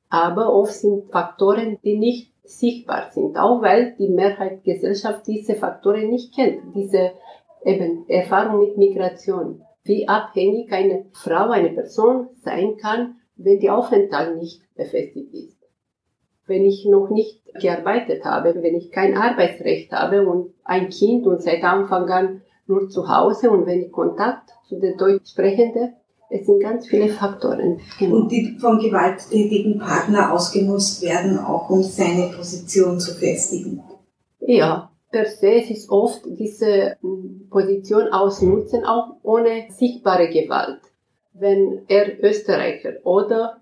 Aber oft sind Faktoren, die nicht sichtbar sind, auch weil die Mehrheit Gesellschaft diese Faktoren nicht kennt, diese eben Erfahrung mit Migration, wie abhängig eine Frau, eine Person sein kann wenn die Aufenthalt nicht befestigt ist. Wenn ich noch nicht gearbeitet habe, wenn ich kein Arbeitsrecht habe und ein Kind und seit Anfang an nur zu Hause und wenig Kontakt zu den Deutschsprechenden. Es sind ganz viele Faktoren. Genau. Und die vom gewalttätigen Partner ausgenutzt werden, auch um seine Position zu festigen. Ja, per se es ist oft diese mm, Position ausnutzen, auch ohne sichtbare Gewalt. Wenn er Österreicher oder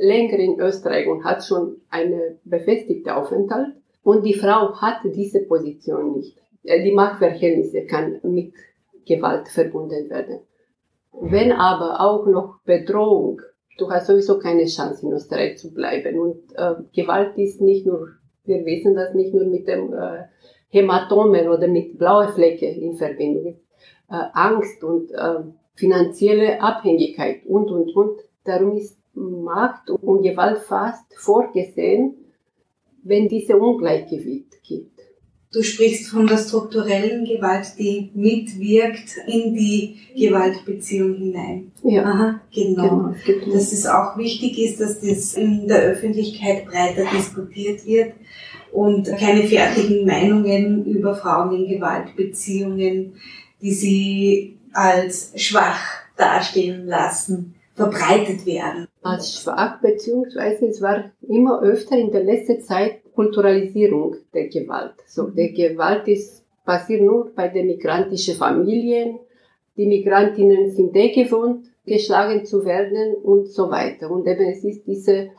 länger in Österreich und hat schon eine befestigte Aufenthalt und die Frau hat diese Position nicht. Äh, Die Machtverhältnisse kann mit Gewalt verbunden werden. Wenn aber auch noch Bedrohung, du hast sowieso keine Chance in Österreich zu bleiben und äh, Gewalt ist nicht nur, wir wissen das nicht nur mit dem äh, Hämatomen oder mit blauen Flecken in Verbindung, äh, Angst und äh, finanzielle Abhängigkeit und und und. Darum ist Macht und Gewalt fast vorgesehen, wenn diese Ungleichgewicht gibt. Du sprichst von der strukturellen Gewalt, die mitwirkt in die Gewaltbeziehung hinein. Ja, Aha, genau. genau. Dass es auch wichtig ist, dass das in der Öffentlichkeit breiter diskutiert wird und keine fertigen Meinungen über Frauen in Gewaltbeziehungen, die sie als schwach dastehen lassen, verbreitet werden. als schwach, beziehungsweise es war immer öfter in der letzten Zeit Kulturalisierung der Gewalt. So, die Gewalt ist passiert nur bei den migrantischen Familien. Die Migrantinnen sind eh gewohnt, geschlagen zu werden und so weiter. Und eben es ist diese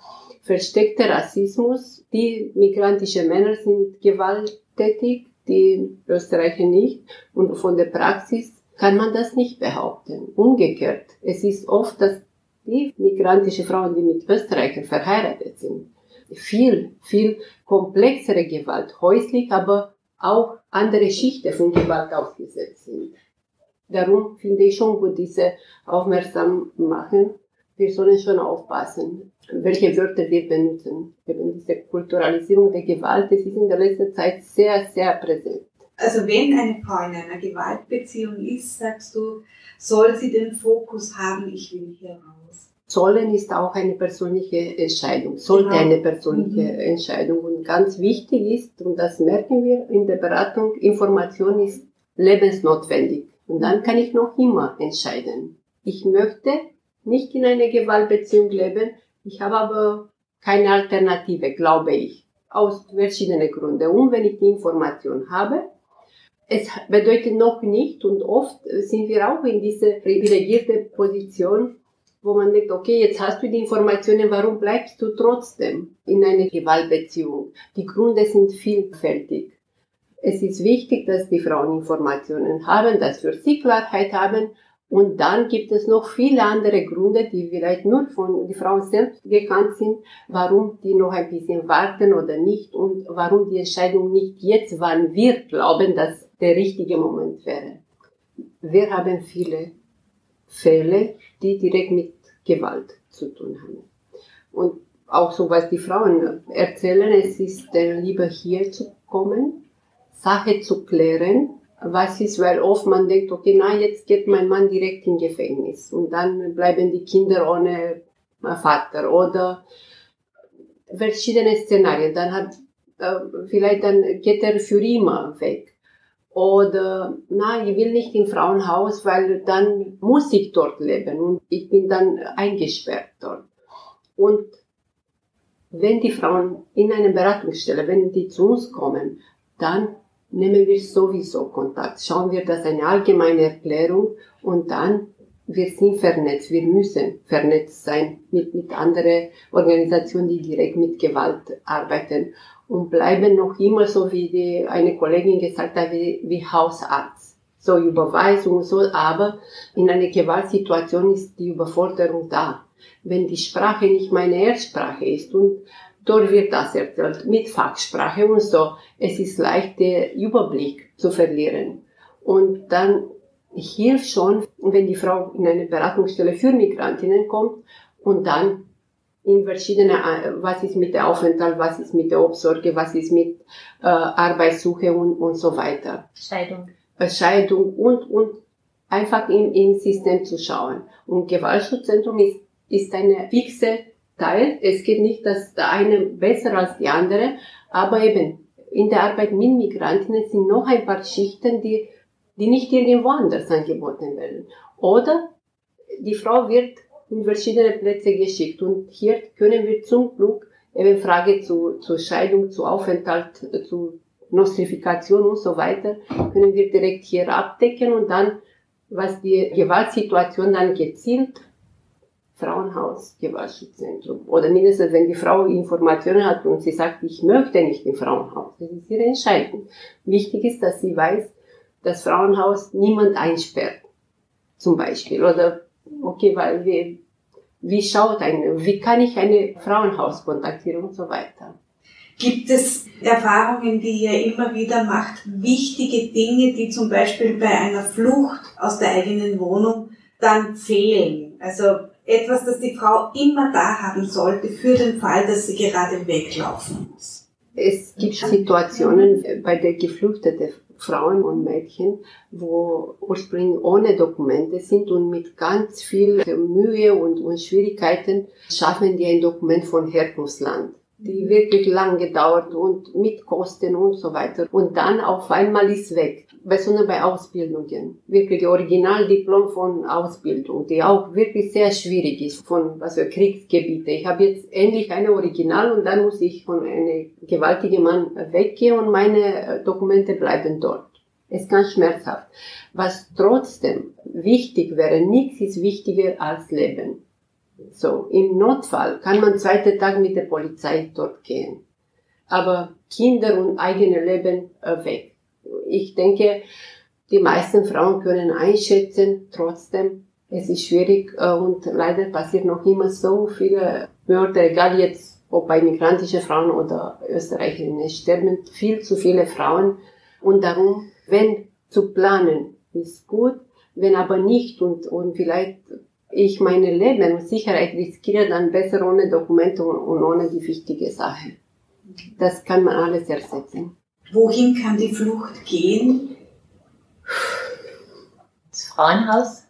versteckte Rassismus. Die migrantischen Männer sind gewalttätig, die Österreicher nicht. Und von der Praxis kann man das nicht behaupten. Umgekehrt, es ist oft, dass die migrantische Frauen, die mit Österreichern verheiratet sind, viel, viel komplexere Gewalt, häuslich, aber auch andere Schichten von Gewalt ausgesetzt sind. Darum finde ich schon gut, diese aufmerksam machen. Wir sollen schon aufpassen, welche Wörter wir benutzen. Eben diese Kulturalisierung der Gewalt, das ist in der letzten Zeit sehr, sehr präsent. Also wenn eine Frau in einer Gewaltbeziehung ist, sagst du, soll sie den Fokus haben, ich will hier raus. Sollen ist auch eine persönliche Entscheidung, sollte Genau. eine persönliche Mhm. Entscheidung. Und ganz wichtig ist, und das merken wir in der Beratung, Information ist lebensnotwendig. Und dann kann ich noch immer entscheiden. Ich möchte nicht in einer Gewaltbeziehung leben, ich habe aber keine Alternative, glaube ich, aus verschiedenen Gründen. Und wenn ich die Information habe, es bedeutet noch nicht, und oft sind wir auch in dieser privilegierten Position, wo man denkt, okay, jetzt hast du die Informationen, warum bleibst du trotzdem in einer Gewaltbeziehung? Die Gründe sind vielfältig. Es ist wichtig, dass die Frauen Informationen haben, dass für sie Klarheit haben. Und dann gibt es noch viele andere Gründe, die vielleicht nur von den Frauen selbst gekannt sind, warum die noch ein bisschen warten oder nicht und warum die Entscheidung nicht jetzt, wann wir glauben, dass der richtige Moment wäre. Wir haben viele Fälle, die direkt mit Gewalt zu tun haben. Und auch so, was die Frauen erzählen, es ist äh, lieber hier zu kommen, Sache zu klären, was ist, weil oft man denkt, okay, na, jetzt geht mein Mann direkt in Gefängnis und dann bleiben die Kinder ohne äh, Vater oder verschiedene Szenarien. Dann hat, äh, vielleicht dann geht er für immer weg. Oder, na, ich will nicht im Frauenhaus, weil dann muss ich dort leben und ich bin dann eingesperrt dort. Und wenn die Frauen in einer Beratungsstelle, wenn die zu uns kommen, dann nehmen wir sowieso Kontakt. Schauen wir das eine allgemeine Erklärung und dann wir sind vernetzt, wir müssen vernetzt sein mit, mit anderen Organisationen, die direkt mit Gewalt arbeiten und bleiben noch immer so, wie die, eine Kollegin gesagt hat, wie, wie Hausarzt. So Überweisung so, aber in einer Gewaltsituation ist die Überforderung da. Wenn die Sprache nicht meine Erstsprache ist und dort wird das erzählt, mit Fachsprache und so, es ist leicht, den Überblick zu verlieren. Und dann hilft schon, wenn die Frau in eine Beratungsstelle für Migrantinnen kommt und dann in verschiedene, äh, was ist mit der Aufenthalt, was ist mit der Obsorge, was ist mit äh, Arbeitssuche und, und so weiter. Scheidung. Scheidung und, und einfach im, im System zu schauen. Und Gewaltschutzzentrum ist, ist eine fixe Teil. Es geht nicht, dass der eine besser als die andere, aber eben in der Arbeit mit Migrantinnen sind noch ein paar Schichten, die die nicht irgendwo anders angeboten werden. Oder die Frau wird in verschiedene Plätze geschickt und hier können wir zum Glück eben Frage zu, zur Scheidung, zu Aufenthalt, zu Nostrifikation und so weiter, können wir direkt hier abdecken und dann, was die Gewaltsituation dann gezielt Frauenhaus, Gewaltschutzzentrum. Oder mindestens, wenn die Frau Informationen hat und sie sagt, ich möchte nicht im Frauenhaus. Das ist ihre Entscheidung. Wichtig ist, dass sie weiß, das Frauenhaus niemand einsperrt. Zum Beispiel. Oder, okay, weil wir, wie schaut eine, wie kann ich eine Frauenhaus kontaktieren und so weiter. Gibt es Erfahrungen, die ihr immer wieder macht, wichtige Dinge, die zum Beispiel bei einer Flucht aus der eigenen Wohnung dann fehlen? Also etwas, das die Frau immer da haben sollte für den Fall, dass sie gerade weglaufen muss. Es gibt Situationen bei der geflüchteten Frauen und Mädchen, wo ursprünglich ohne Dokumente sind und mit ganz viel Mühe und, und Schwierigkeiten schaffen die ein Dokument von Herkunftsland die wirklich lang gedauert und mit Kosten und so weiter. Und dann auf einmal ist weg. Besonders bei Ausbildungen. Wirklich Originaldiplom von Ausbildung, die auch wirklich sehr schwierig ist von für Kriegsgebiete. Ich habe jetzt endlich eine Original und dann muss ich von einem gewaltigen Mann weggehen und meine Dokumente bleiben dort. Es ist ganz schmerzhaft. Was trotzdem wichtig wäre, nichts ist wichtiger als Leben. So, im Notfall kann man zweiten Tag mit der Polizei dort gehen. Aber Kinder und eigene Leben äh, weg. Ich denke, die meisten Frauen können einschätzen, trotzdem, es ist schwierig äh, und leider passiert noch immer so viele Mörder, egal jetzt, ob bei migrantischen Frauen oder Österreicherinnen, sterben viel zu viele Frauen und darum, wenn zu planen, ist gut, wenn aber nicht und, und vielleicht ich meine Leben und Sicherheit riskiere, dann besser ohne Dokumente und ohne die wichtige Sache. Das kann man alles ersetzen. Wohin kann die Flucht gehen? Das Frauenhaus.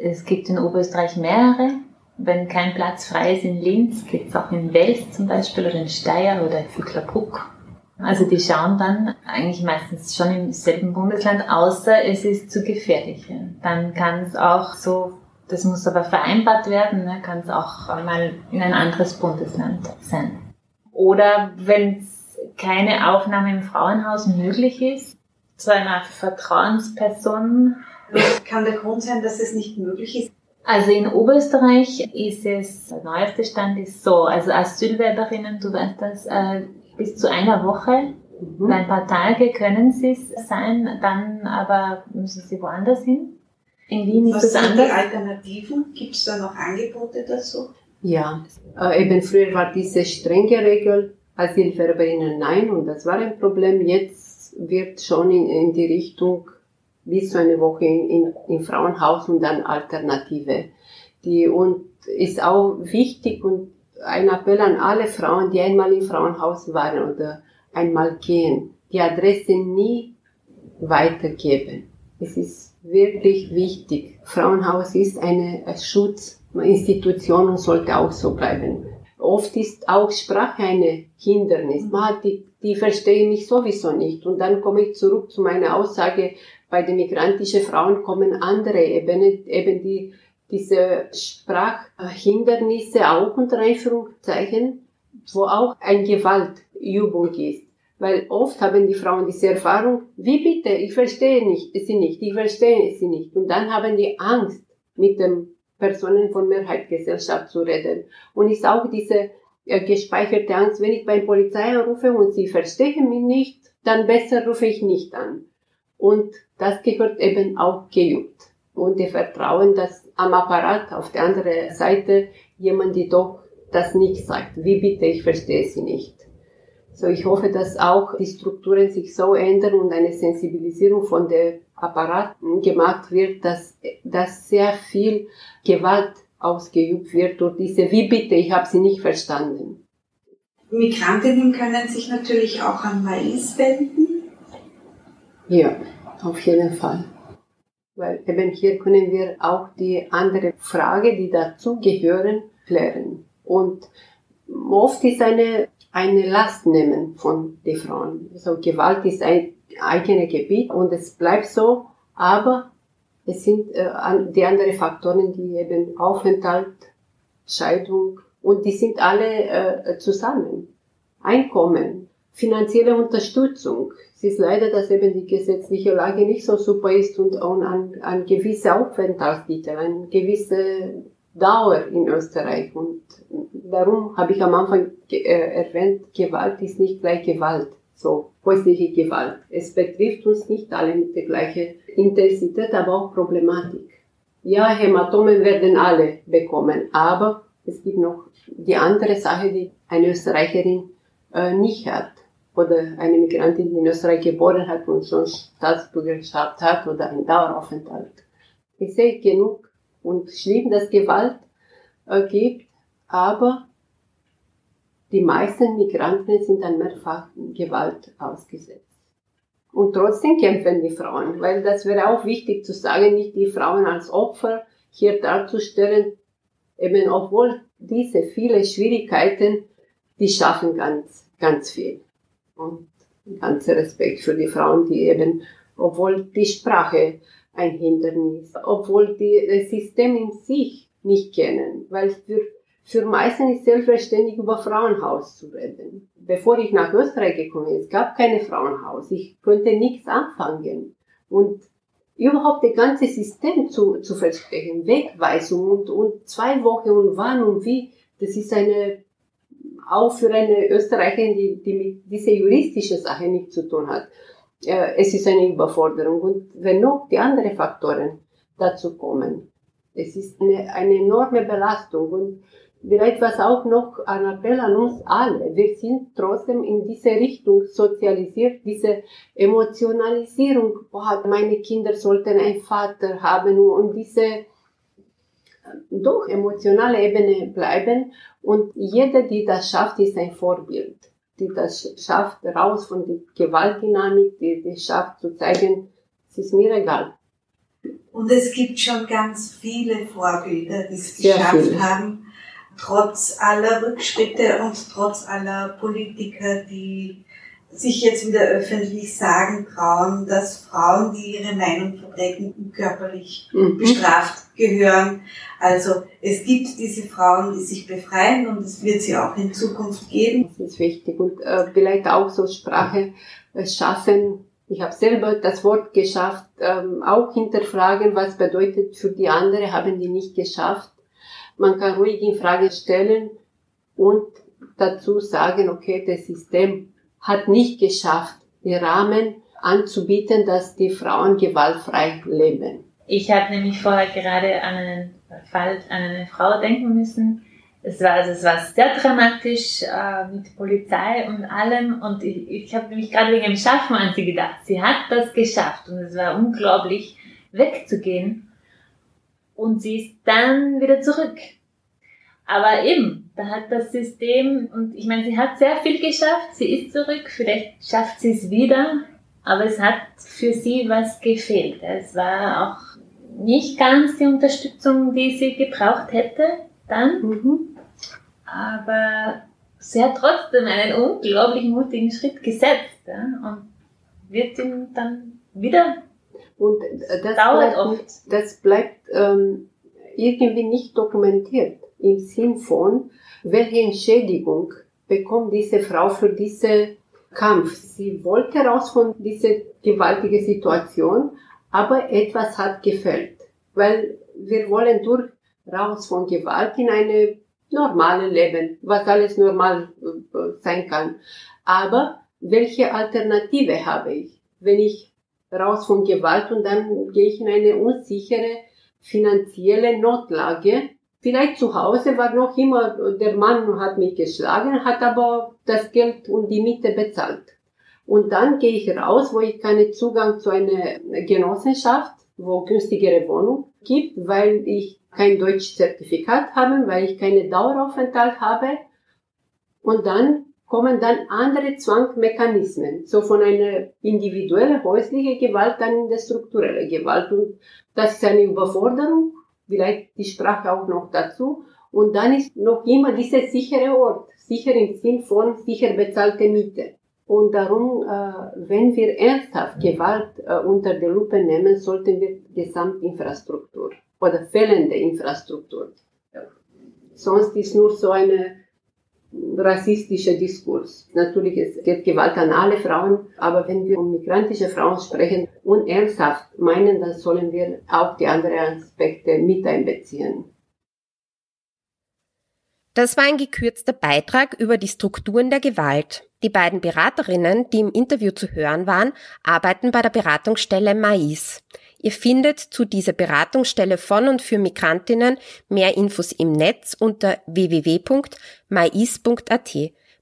Es gibt in Oberösterreich mehrere. Wenn kein Platz frei ist in Linz, gibt es auch in Wels zum Beispiel oder in Steyr oder in Vöcklerbruck. Also die schauen dann eigentlich meistens schon im selben Bundesland, außer es ist zu gefährlich. Dann kann es auch so das muss aber vereinbart werden, ne? kann es auch mal in ein anderes Bundesland sein. Oder wenn es keine Aufnahme im Frauenhaus möglich ist, zu einer Vertrauensperson. Kann der Grund sein, dass es nicht möglich ist? Also in Oberösterreich ist es, der neueste Stand ist so, also Asylwerberinnen, du weißt das, äh, bis zu einer Woche, mhm. ein paar Tage können sie es sein, dann aber müssen sie woanders hin. In Wien ist Was sind anders. die Alternativen? Gibt es da noch Angebote dazu? Ja, äh, eben früher war diese strenge Regel, Asylwerberinnen nein, und das war ein Problem. Jetzt wird schon in, in die Richtung bis zu eine Woche in, in, im Frauenhaus und dann Alternative. Die, und ist auch wichtig und ein Appell an alle Frauen, die einmal im Frauenhaus waren oder einmal gehen, die Adresse nie weitergeben. Es ist wirklich wichtig. Frauenhaus ist eine Schutzinstitution und sollte auch so bleiben. Oft ist auch Sprache eine Hindernis. Man die, die verstehen mich sowieso nicht. Und dann komme ich zurück zu meiner Aussage, bei den migrantischen Frauen kommen andere Ebenen, eben die, diese Sprachhindernisse auch unter Einführungszeichen, wo auch eine Gewaltübung ist. Weil oft haben die Frauen diese Erfahrung, wie bitte, ich verstehe nicht, sie nicht, ich verstehe sie nicht. Und dann haben die Angst, mit den Personen von Mehrheitsgesellschaft zu reden. Und ist auch diese äh, gespeicherte Angst, wenn ich bei Polizei anrufe und sie verstehen mich nicht, dann besser rufe ich nicht an. Und das gehört eben auch geübt. Und die Vertrauen, dass am Apparat auf der anderen Seite jemand, die doch das nicht sagt. Wie bitte, ich verstehe sie nicht. So, ich hoffe, dass auch die Strukturen sich so ändern und eine Sensibilisierung von der Apparat gemacht wird, dass, dass sehr viel Gewalt ausgeübt wird durch diese, wie bitte, ich habe sie nicht verstanden. Migrantinnen können sich natürlich auch an Mais wenden. Ja, auf jeden Fall. Weil eben hier können wir auch die andere Frage, die dazu gehören, klären. Und oft ist eine eine Last nehmen von den Frauen. Also Gewalt ist ein, eigene Gebiet und es bleibt so, aber es sind äh, an- die anderen Faktoren, die eben Aufenthalt, Scheidung und die sind alle äh, zusammen. Einkommen, finanzielle Unterstützung. Es ist leider, dass eben die gesetzliche Lage nicht so super ist und, und an, an gewisse Aufenthaltstitel, eine gewisse Dauer in Österreich. Und darum habe ich am Anfang äh, erwähnt, Gewalt ist nicht gleich Gewalt. So, häusliche Gewalt. Es betrifft uns nicht alle mit der gleichen Intensität, aber auch Problematik. Ja, Hämatomen werden alle bekommen, aber es gibt noch die andere Sache, die eine Österreicherin äh, nicht hat. Oder eine Migrantin, die in Österreich geboren hat und schon Staatsbürgerschaft hat oder einen Daueraufenthalt. Ich sehe genug und schlimm, dass Gewalt äh, gibt, aber die meisten Migranten sind an mehrfach Gewalt ausgesetzt. Und trotzdem kämpfen die Frauen, weil das wäre auch wichtig zu sagen, nicht die Frauen als Opfer hier darzustellen, eben obwohl diese viele Schwierigkeiten, die schaffen ganz, ganz viel. Und ganzer Respekt für die Frauen, die eben, obwohl die Sprache ein Hindernis, obwohl die das System in sich nicht kennen, weil für, für meisten ist selbstverständlich über Frauenhaus zu reden. Bevor ich nach Österreich gekommen bin, es gab keine Frauenhaus, ich konnte nichts anfangen. Und überhaupt das ganze System zu, zu versprechen, Wegweisung und, und zwei Wochen und wann und wie, das ist eine, auch für eine Österreicherin, die, die mit dieser juristischen Sache nichts zu tun hat. Äh, es ist eine Überforderung. Und wenn noch die anderen Faktoren dazu kommen, es ist eine, eine enorme Belastung. Und vielleicht was auch noch ein Appell an uns alle. Wir sind trotzdem in diese Richtung sozialisiert, diese Emotionalisierung. Boah, meine Kinder sollten einen Vater haben und diese äh, doch emotionale Ebene bleiben. Und jeder, die das schafft, ist ein Vorbild. Die das schafft, raus von der Gewaltdynamik, die die schafft zu zeigen, es ist mir egal. Und es gibt schon ganz viele Vorbilder, die es geschafft haben, trotz aller Rückschritte und trotz aller Politiker, die sich jetzt wieder öffentlich sagen trauen, dass Frauen, die ihre Meinung vertreten, körperlich Mhm. bestraft gehören. Also es gibt diese Frauen, die sich befreien und es wird sie auch in Zukunft geben. Das ist wichtig. Und äh, vielleicht auch so Sprache äh, schaffen. Ich habe selber das Wort geschafft, ähm, auch hinterfragen, was bedeutet für die andere, haben die nicht geschafft. Man kann ruhig in Frage stellen und dazu sagen, okay, das System hat nicht geschafft, die Rahmen anzubieten, dass die Frauen gewaltfrei leben. Ich habe nämlich vorher gerade an einen Fall, an eine Frau denken müssen. Es war, also es war sehr dramatisch äh, mit Polizei und allem und ich, ich habe nämlich gerade wegen dem Schaffen an sie gedacht. Sie hat das geschafft und es war unglaublich wegzugehen und sie ist dann wieder zurück. Aber eben, da hat das System, und ich meine, sie hat sehr viel geschafft, sie ist zurück, vielleicht schafft sie es wieder, aber es hat für sie was gefehlt. Es war auch nicht ganz die Unterstützung, die sie gebraucht hätte dann, Mhm. aber sie hat trotzdem einen unglaublich mutigen Schritt gesetzt ja, und wird ihn dann wieder Und äh, das dauert bleibt oft. das bleibt ähm, irgendwie nicht dokumentiert im Sinn von, welche Entschädigung bekommt diese Frau für diesen Kampf. Sie wollte raus von dieser gewaltigen Situation, aber etwas hat gefällt, weil wir wollen durch raus von Gewalt in eine normale Leben, was alles normal äh, sein kann. Aber welche Alternative habe ich, wenn ich raus von Gewalt und dann gehe ich in eine unsichere finanzielle Notlage. Vielleicht zu Hause war noch immer, der Mann hat mich geschlagen, hat aber das Geld und die Miete bezahlt. Und dann gehe ich raus, wo ich keinen Zugang zu einer Genossenschaft, wo günstigere Wohnung gibt, weil ich kein Deutschzertifikat habe, weil ich keine Daueraufenthalt habe. Und dann kommen dann andere Zwangmechanismen, so von einer individuellen häuslichen Gewalt dann in der strukturelle Gewalt. Und das ist eine Überforderung, vielleicht die Sprache auch noch dazu. Und dann ist noch immer dieser sichere Ort, sicher im Sinn von sicher bezahlte Miete. Und darum, äh, wenn wir ernsthaft Gewalt äh, unter die Lupe nehmen, sollten wir Gesamtinfrastruktur oder fehlende Infrastruktur. Ja. Sonst ist nur so eine rassistischer Diskurs. Natürlich, es geht Gewalt an alle Frauen, aber wenn wir um migrantische Frauen sprechen und ernsthaft meinen, dann sollen wir auch die anderen Aspekte mit einbeziehen. Das war ein gekürzter Beitrag über die Strukturen der Gewalt. Die beiden Beraterinnen, die im Interview zu hören waren, arbeiten bei der Beratungsstelle Mais. Ihr findet zu dieser Beratungsstelle von und für Migrantinnen mehr Infos im Netz unter www.mais.at.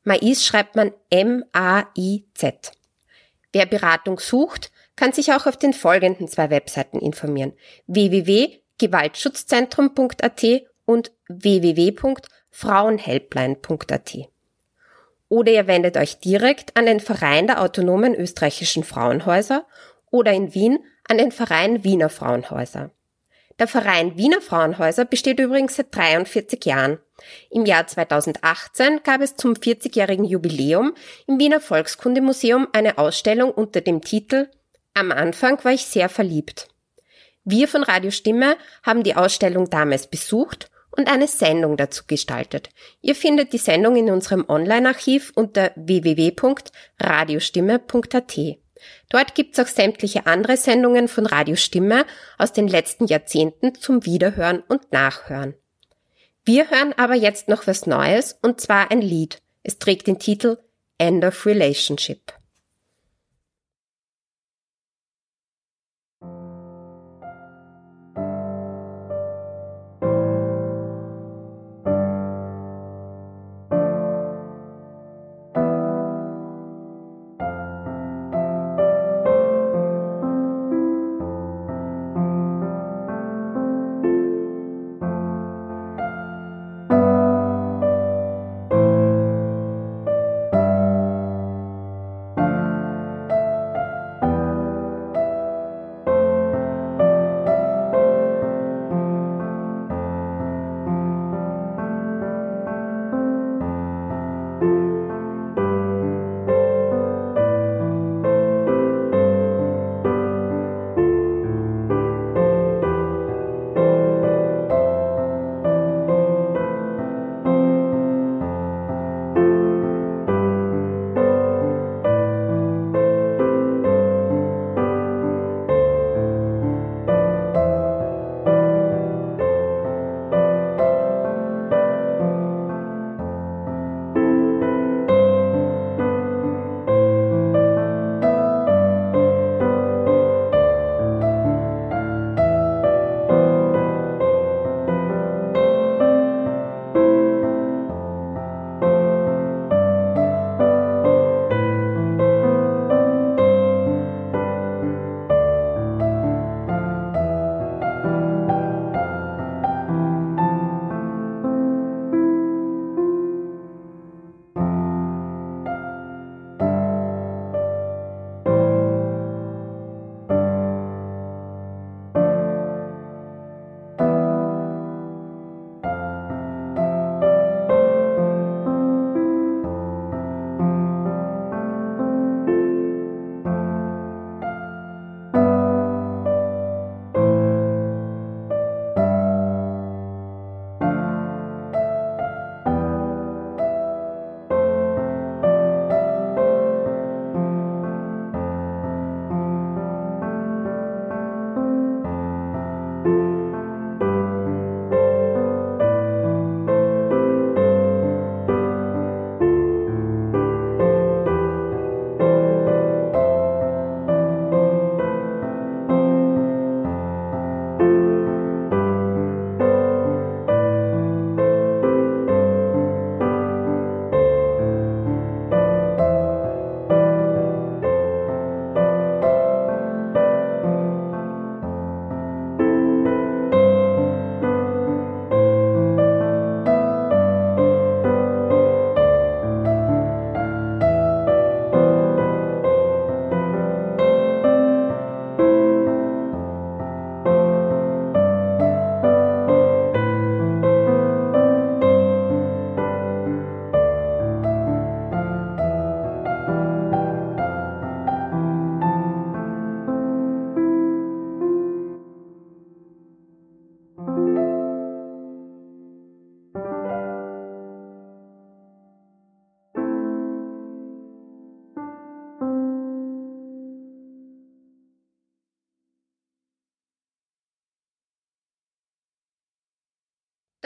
Mais schreibt man M-A-I-Z. Wer Beratung sucht, kann sich auch auf den folgenden zwei Webseiten informieren. www.gewaltschutzzentrum.at und www.frauenhelpline.at. Oder ihr wendet euch direkt an den Verein der autonomen österreichischen Frauenhäuser oder in Wien an den Verein Wiener Frauenhäuser. Der Verein Wiener Frauenhäuser besteht übrigens seit 43 Jahren. Im Jahr 2018 gab es zum 40-jährigen Jubiläum im Wiener Volkskundemuseum eine Ausstellung unter dem Titel Am Anfang war ich sehr verliebt. Wir von Radio Stimme haben die Ausstellung damals besucht und eine Sendung dazu gestaltet. Ihr findet die Sendung in unserem Online-Archiv unter www.radiostimme.at. Dort gibt's auch sämtliche andere Sendungen von Radiostimme aus den letzten Jahrzehnten zum Wiederhören und Nachhören. Wir hören aber jetzt noch was Neues und zwar ein Lied. Es trägt den Titel End of Relationship.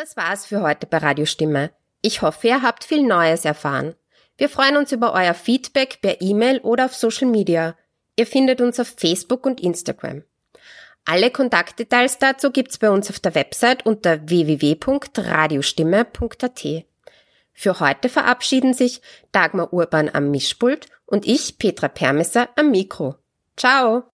Das war's für heute bei Radiostimme. Ich hoffe, ihr habt viel Neues erfahren. Wir freuen uns über euer Feedback per E-Mail oder auf Social Media. Ihr findet uns auf Facebook und Instagram. Alle Kontaktdetails dazu gibt's bei uns auf der Website unter www.radiostimme.at. Für heute verabschieden sich Dagmar Urban am Mischpult und ich, Petra Permesser, am Mikro. Ciao!